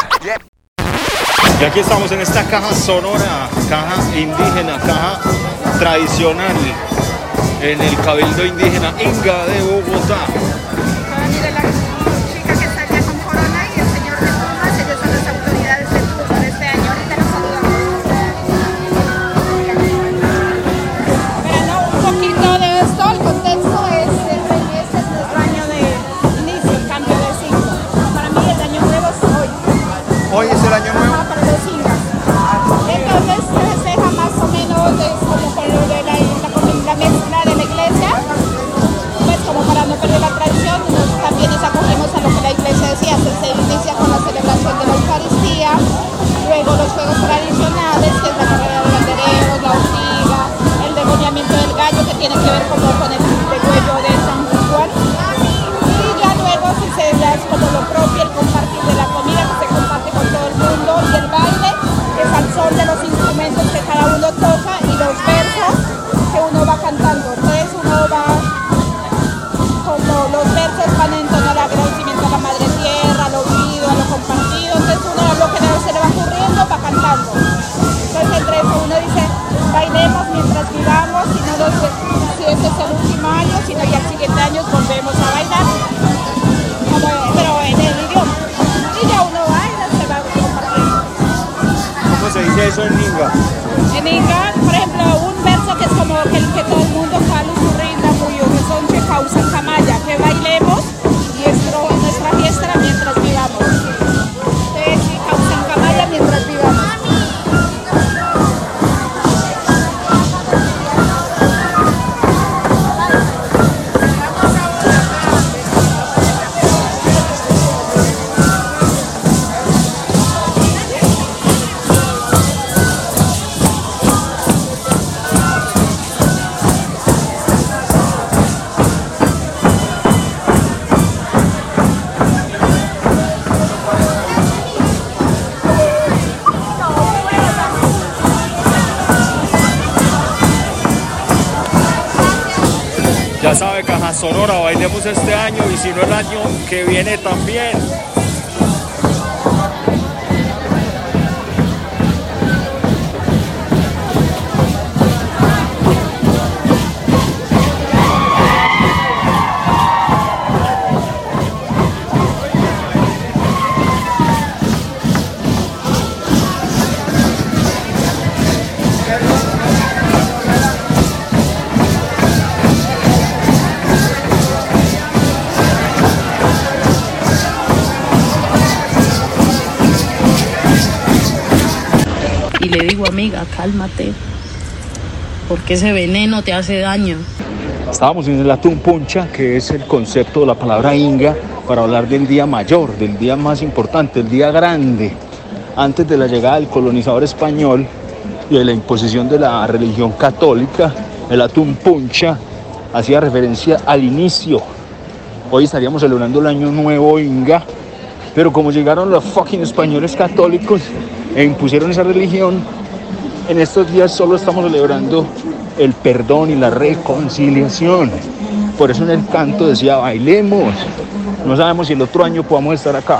Y aquí estamos en esta caja sonora, caja indígena, caja tradicional, en el cabildo indígena inga de Bogotá. Que viene también. Amiga, cálmate. Porque ese veneno te hace daño. Estábamos en el Atún Puncha, que es el concepto de la palabra inga para hablar del día mayor, del día más importante, el día grande, antes de la llegada del colonizador español y de la imposición de la religión católica. El Atún Puncha hacía referencia al inicio. Hoy estaríamos celebrando el año nuevo inga, pero como llegaron los fucking españoles católicos e impusieron esa religión, en estos días solo estamos celebrando el perdón y la reconciliación. por eso en el canto decía bailemos. No sabemos si el otro año podamos estar acá.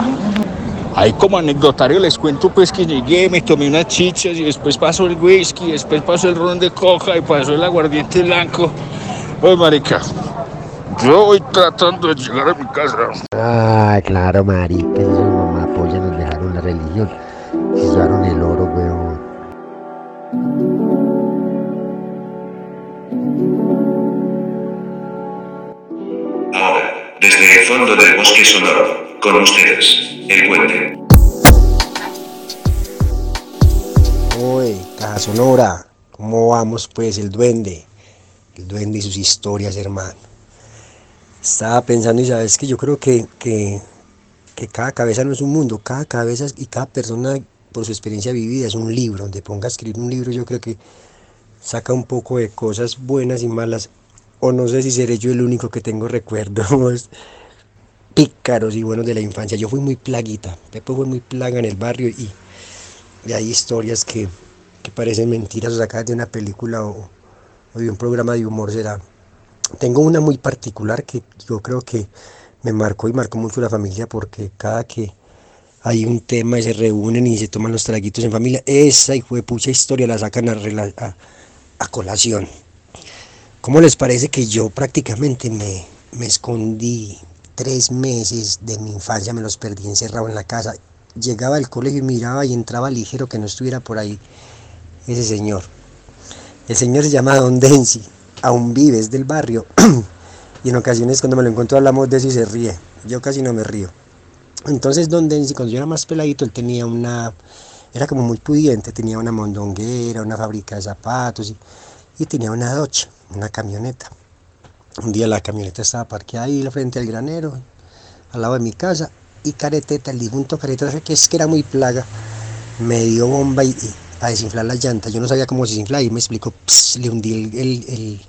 Ahí como anecdotario les cuento pues que llegué, me tomé unas chichas y después pasó el whisky, después pasó el ron de coja y pasó el aguardiente blanco. Pues marica, yo voy tratando de llegar a mi casa. Ah, claro, marica, eso mamá apoya, nos dejaron la religión. Se llevaron el oro, weón. Desde el fondo del bosque sonoro, con ustedes, el puente. Oye, caja sonora, ¿cómo vamos pues el duende? El duende y sus historias, hermano. Estaba pensando y sabes que yo creo que, que, que cada cabeza no es un mundo, cada cabeza y cada persona por su experiencia vivida es un libro, donde ponga a escribir un libro yo creo que saca un poco de cosas buenas y malas, o no sé si seré yo el único que tengo recuerdos *laughs* pícaros y buenos de la infancia. Yo fui muy plaguita, Pepe fue muy plaga en el barrio y, y hay historias que, que parecen mentiras o sacadas de una película o, de un programa de humor será. Tengo una muy particular que yo creo que me marcó y marcó mucho la familia porque cada que hay un tema y se reúnen y se toman los traguitos en familia, esa hijo de pucha historia la sacan a colación. ¿Cómo les parece que yo prácticamente me, me escondí tres meses de mi infancia, me los perdí encerrado en la casa? Llegaba al colegio y miraba y entraba ligero que no estuviera por ahí ese señor. El señor se llama Don Densi, aún vive, es del barrio. *clears throat* y en ocasiones cuando me lo encuentro hablamos de eso y se ríe. Yo casi no me río. Entonces Don Densi, cuando yo era más peladito, él tenía una, era como muy pudiente, tenía una mondonguera, una fábrica de zapatos y, y tenía una Dodge, una camioneta. Un día la camioneta estaba parqueada ahí frente al granero, al lado de mi casa, y Careteta, el difunto Careteta, que es que era muy plaga, me dio bomba y, y desinflar las llantas. Yo no sabía cómo desinflar y me explicó, le hundí el, el- el-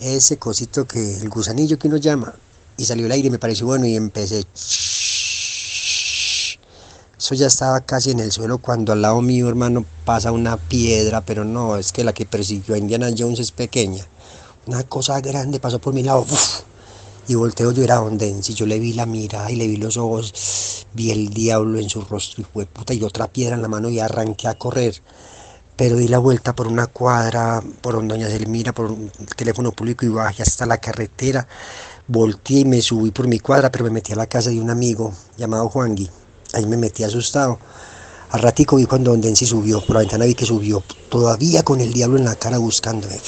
ese cosito que, el gusanillo que uno llama, y salió el aire me pareció bueno y empecé. Eso ya estaba casi en el suelo cuando al lado mío, hermano, pasa una piedra, pero no, es que la que persiguió a Indiana Jones es pequeña. Una cosa grande pasó por mi lado, y volteo yo era Don Densi, yo le vi la mirada y le vi los ojos, vi el diablo en su rostro y fue puta y otra piedra en la mano y arranqué a correr. Pero di la vuelta por una cuadra, por donde Doña Selmira, por un teléfono público y bajé hasta la carretera. Volteé y me subí por mi cuadra, pero me metí a la casa de un amigo llamado Juangui. Ahí me metí asustado. Al ratico vi cuando Don Densi subió, por la ventana vi que subió, todavía con el diablo en la cara buscándome.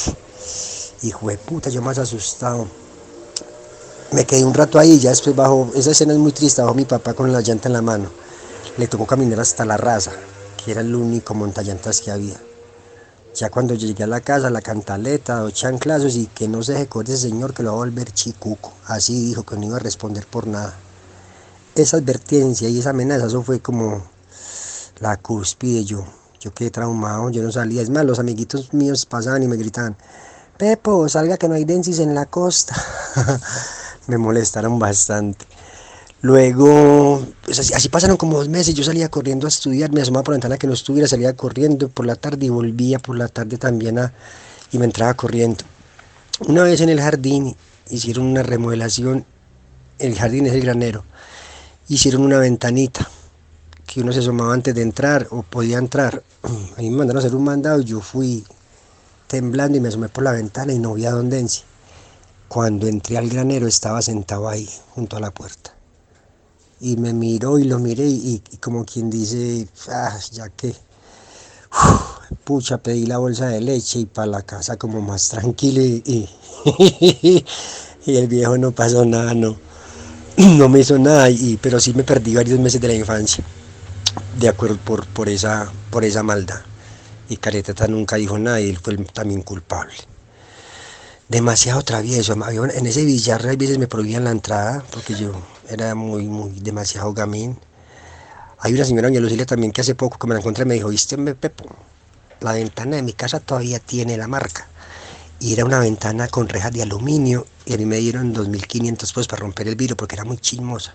Hijo de puta, yo más asustado. Me quedé un rato ahí, ya después bajo, esa escena es muy triste, bajo mi papá con la llanta en la mano. Le tocó caminar hasta la raza, que era el único montallantas que había. Ya cuando llegué a la casa, la cantaleta, dos chanclazos y que no se dejó ese señor que lo va a volver chicuco. Así dijo que no iba a responder por nada. Esa advertencia y esa amenaza, eso fue como la cúspide yo. Yo quedé traumado, yo no salía. Es más, los amiguitos míos pasaban y me gritaban, Pepo, salga que no hay densis en la costa. *laughs* me molestaron bastante. Luego, pues así, pasaron como dos meses, yo salía corriendo a estudiar, me asomaba por la ventana que no estuviera, salía corriendo por la tarde y volvía por la tarde también a, y me entraba corriendo. Una vez en el jardín hicieron una remodelación, el jardín es el granero, hicieron una ventanita que uno se asomaba antes de entrar o podía entrar. *clears throat* A mí me mandaron a hacer un mandado y yo fui temblando y me asomé por la ventana y no vi a Don Densi. Cuando entré al granero estaba sentado ahí, junto a la puerta. Y me miró y lo miré y, como quien dice, ah, ya que, pucha, pedí la bolsa de leche y para la casa como más tranquilo y, *laughs* y el viejo no pasó nada, no, no me hizo nada, y, pero sí me perdí varios meses de la infancia, de acuerdo por, por, esa, por esa maldad. Y Careteta nunca dijo nada y él fue también culpable demasiado travieso. En ese billar a veces me prohibían la entrada porque yo era muy, muy demasiado gamín. Hay una señora doña Lucila también que hace poco que me la encontré me dijo, ¿viste Pepo? La ventana de mi casa todavía tiene la marca. Y era una ventana con rejas de aluminio y a mí me dieron 2.500 pesos para romper el vidrio porque era muy chismosa.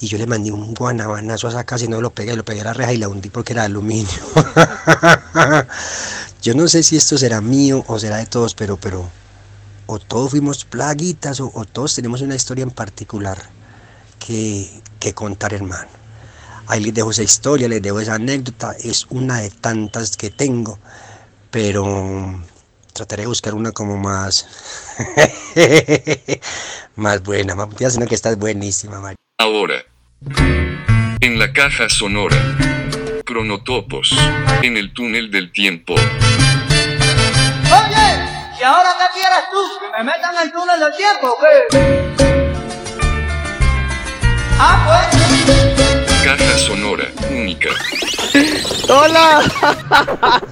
Y yo le mandé un guanabanazo a esa casa y no lo pegué, lo pegué a la reja y la hundí porque era de aluminio. *laughs* yo no sé si esto será mío o será de todos, pero, pero o todos fuimos plaguitas o, o todos tenemos una historia en particular que, que contar, hermano. Ahí les dejo esa historia, les dejo esa anécdota, es una de tantas que tengo, pero trataré de buscar una como más, *laughs* más buena, más una que está buenísima, María. Ahora. En la caja sonora. Cronotopos. En el túnel del tiempo. Oye, ¿y ahora qué quieres tú? ¿Que me metan en el túnel del tiempo o qué? Ah, pues. Caja sonora. Única. ¡Hola! *laughs*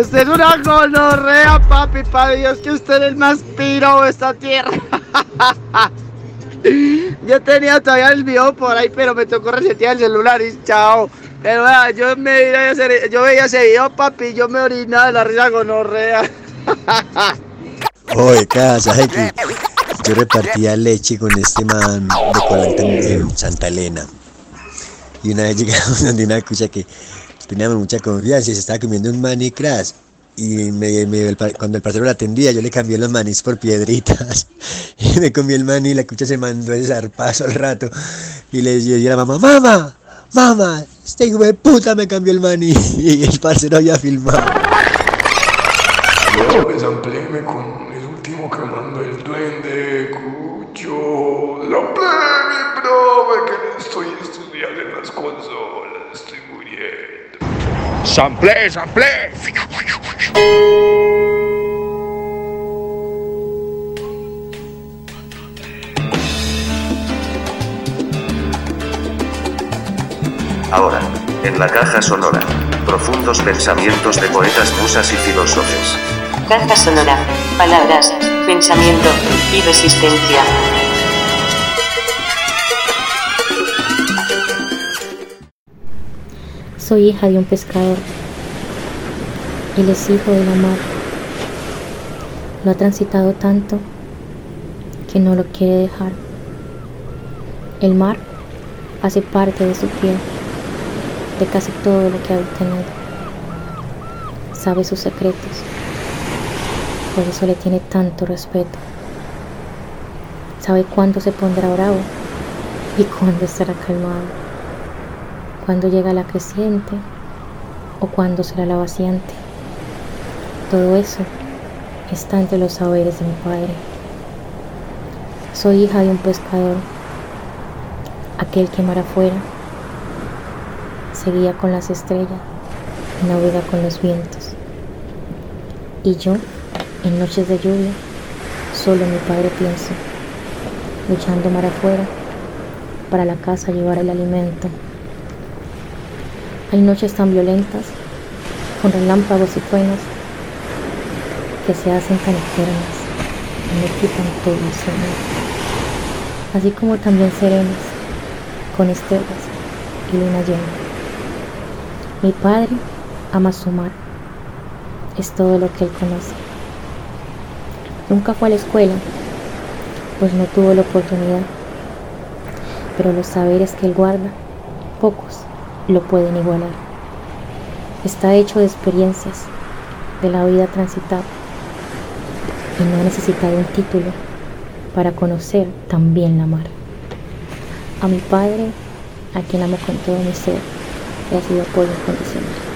usted es una gonorrea, papi, para Dios que usted es el más piro de esta tierra. *laughs* Yo tenía todavía el video por ahí, pero me tocó resetear el celular y chao. Pero vea, yo, me, veía ese- yo veía ese video, papi, yo me orinaba de la risa gonorrea. Oye, casa. Yo repartía leche con este man de colante en, en Santa Elena. Y una vez llegamos *laughs* donde una cucha que teníamos mucha confianza y se estaba comiendo un maní crash. Y me- el cuando el parcero la atendía, yo le cambié los manís por piedritas. *laughs* Y me comí el maní y la cucha se mandó ese zarpazo al rato. Y le decía a la mamá, mamá, mamá, este hijo de puta me cambió el maní. *laughs* Y el parcero había filmado. Yo sampléme con Samplé, samplé. Ahora, en la caja sonora. Profundos pensamientos de poetas, musas y filósofos. Caja sonora. Palabras, pensamiento y resistencia. Soy hija de un pescador. Él es hijo de la mar. Lo ha transitado tanto que no lo quiere dejar. El mar hace parte de su piel, de casi todo lo que en él. Sabe sus secretos. Por eso le tiene tanto respeto. Sabe cuándo se pondrá bravo y cuándo estará calmado cuándo llega la creciente o cuándo será la vaciante. Todo eso está entre los saberes de mi padre. Soy hija de un pescador, aquel que mar afuera seguía con las estrellas y navega con los vientos. Y yo, en noches de lluvia, solo mi padre pienso, luchando mar afuera para la casa llevar el alimento. Hay noches tan violentas, con relámpagos y truenos, que se hacen tan eternas y me quitan todo el sueño. Así como también serenas, con estrellas y luna llena. Mi padre ama su mar, es todo lo que él conoce. Nunca fue a la escuela, pues no tuvo la oportunidad, pero los saberes que él guarda, pocos lo pueden igualar. Está hecho de experiencias, de la vida transitada, y no ha necesitado un título para conocer también la mar. A mi padre, a quien amo con todo mi ser, ha sido apoyo incondicional.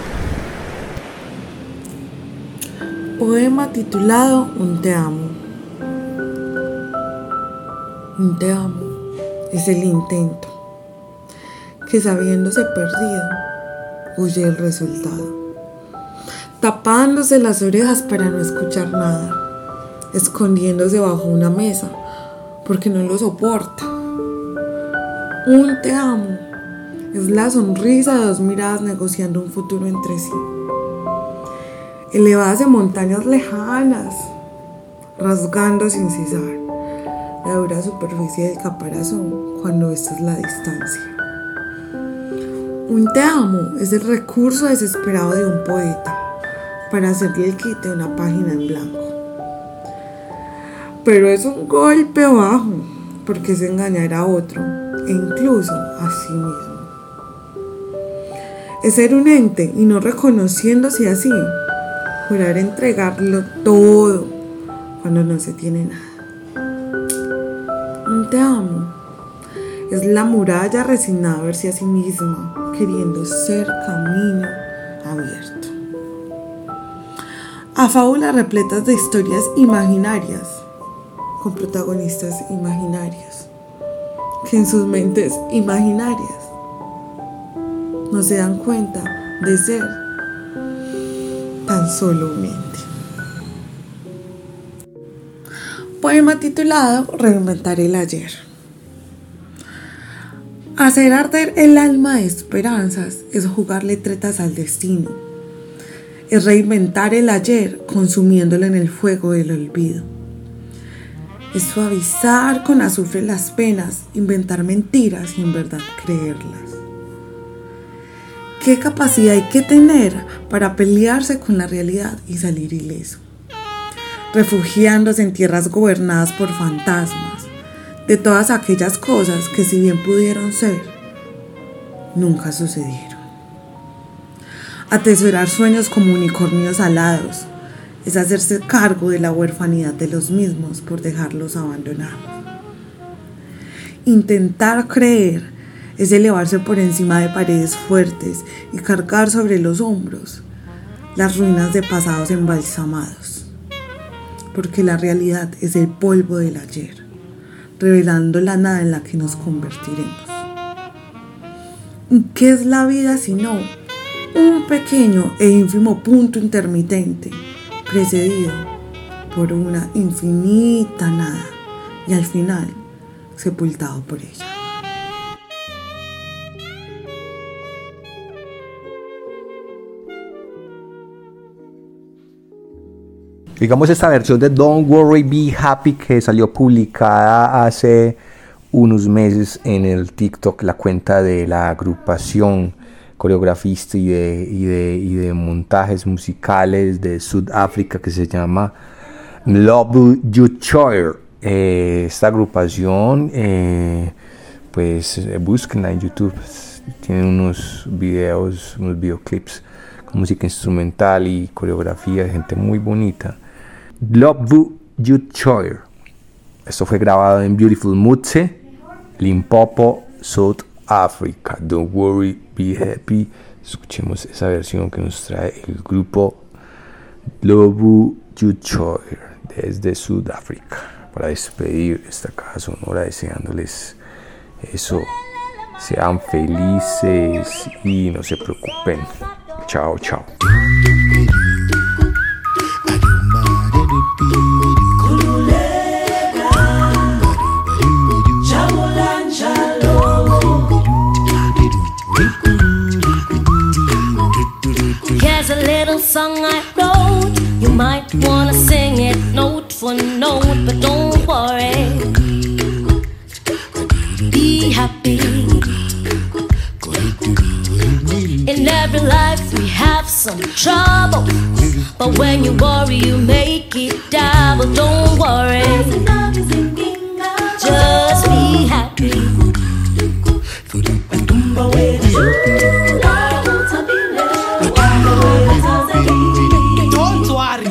Poema titulado Un te amo. Un te amo es el intento que sabiéndose perdido huye el resultado. Tapándose las orejas para no escuchar nada, escondiéndose bajo una mesa porque no lo soporta. Un te amo es la sonrisa de dos miradas negociando un futuro entre sí. Elevadas en montañas lejanas, rasgando sin cesar la dura superficie del caparazón cuando esta es la distancia. Un te amo es el recurso desesperado de un poeta para hacerle el quite de una página en blanco. Pero es un golpe bajo porque es engañar a otro e incluso a sí mismo. Es ser un ente y no reconociéndose así, jurar entregarlo todo cuando no se tiene nada. Un te amo es la muralla resignada a verse a sí misma, queriendo ser camino abierto. A fábulas repletas de historias imaginarias, con protagonistas imaginarios, que en sus mentes imaginarias no se dan cuenta de ser tan solo mente. Poema titulado Reinventar el ayer. Hacer arder el alma de esperanzas es jugarle tretas al destino. Es reinventar el ayer consumiéndolo en el fuego del olvido. Es suavizar con azufre las penas, inventar mentiras y en verdad creerlas. ¿Qué capacidad hay que tener para pelearse con la realidad y salir ileso? Refugiándose en tierras gobernadas por fantasmas, de todas aquellas cosas que si bien pudieron ser, nunca sucedieron. Atesorar sueños como unicornios alados es hacerse cargo de la huerfanidad de los mismos por dejarlos abandonados. Intentar creer es elevarse por encima de paredes fuertes y cargar sobre los hombros las ruinas de pasados embalsamados. Porque la realidad es el polvo del ayer, revelando la nada en la que nos convertiremos. ¿Y qué es la vida sino un pequeño e ínfimo punto intermitente precedido por una infinita nada y al final sepultado por ella? Digamos esta versión de Don't Worry Be Happy que salió publicada hace unos meses en el TikTok, la cuenta de la agrupación coreografista y de, y de, y de montajes musicales de Sudáfrica que se llama Love You Choir. Eh, esta agrupación, eh, pues eh, búsquenla en YouTube, tiene unos videos, unos videoclips con música instrumental y coreografía de gente muy bonita. Love You Choir. Esto fue grabado en Beautiful Mutse, Limpopo, South Africa. Don't worry, be happy. Escuchemos esa versión que nos trae el grupo Love You desde Sudáfrica. Para despedir esta caja sonora deseándoles eso. Sean felices y no se preocupen. Chao, chao. Here's a little song I wrote. You might wanna sing it note for note, but don't worry. Be happy. In every life we have some trouble, but when you worry, you make it double. Don't worry. Just be happy. Don't worry.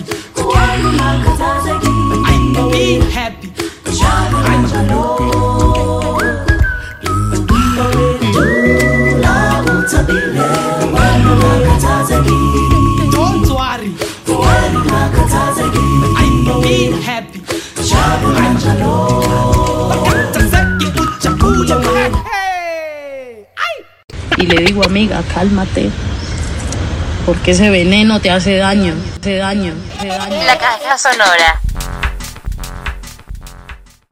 Be happy. Don't I be happy. Y le digo, amiga, cálmate. Porque ese veneno te hace daño, te hace daño, te daño. La caja sonora.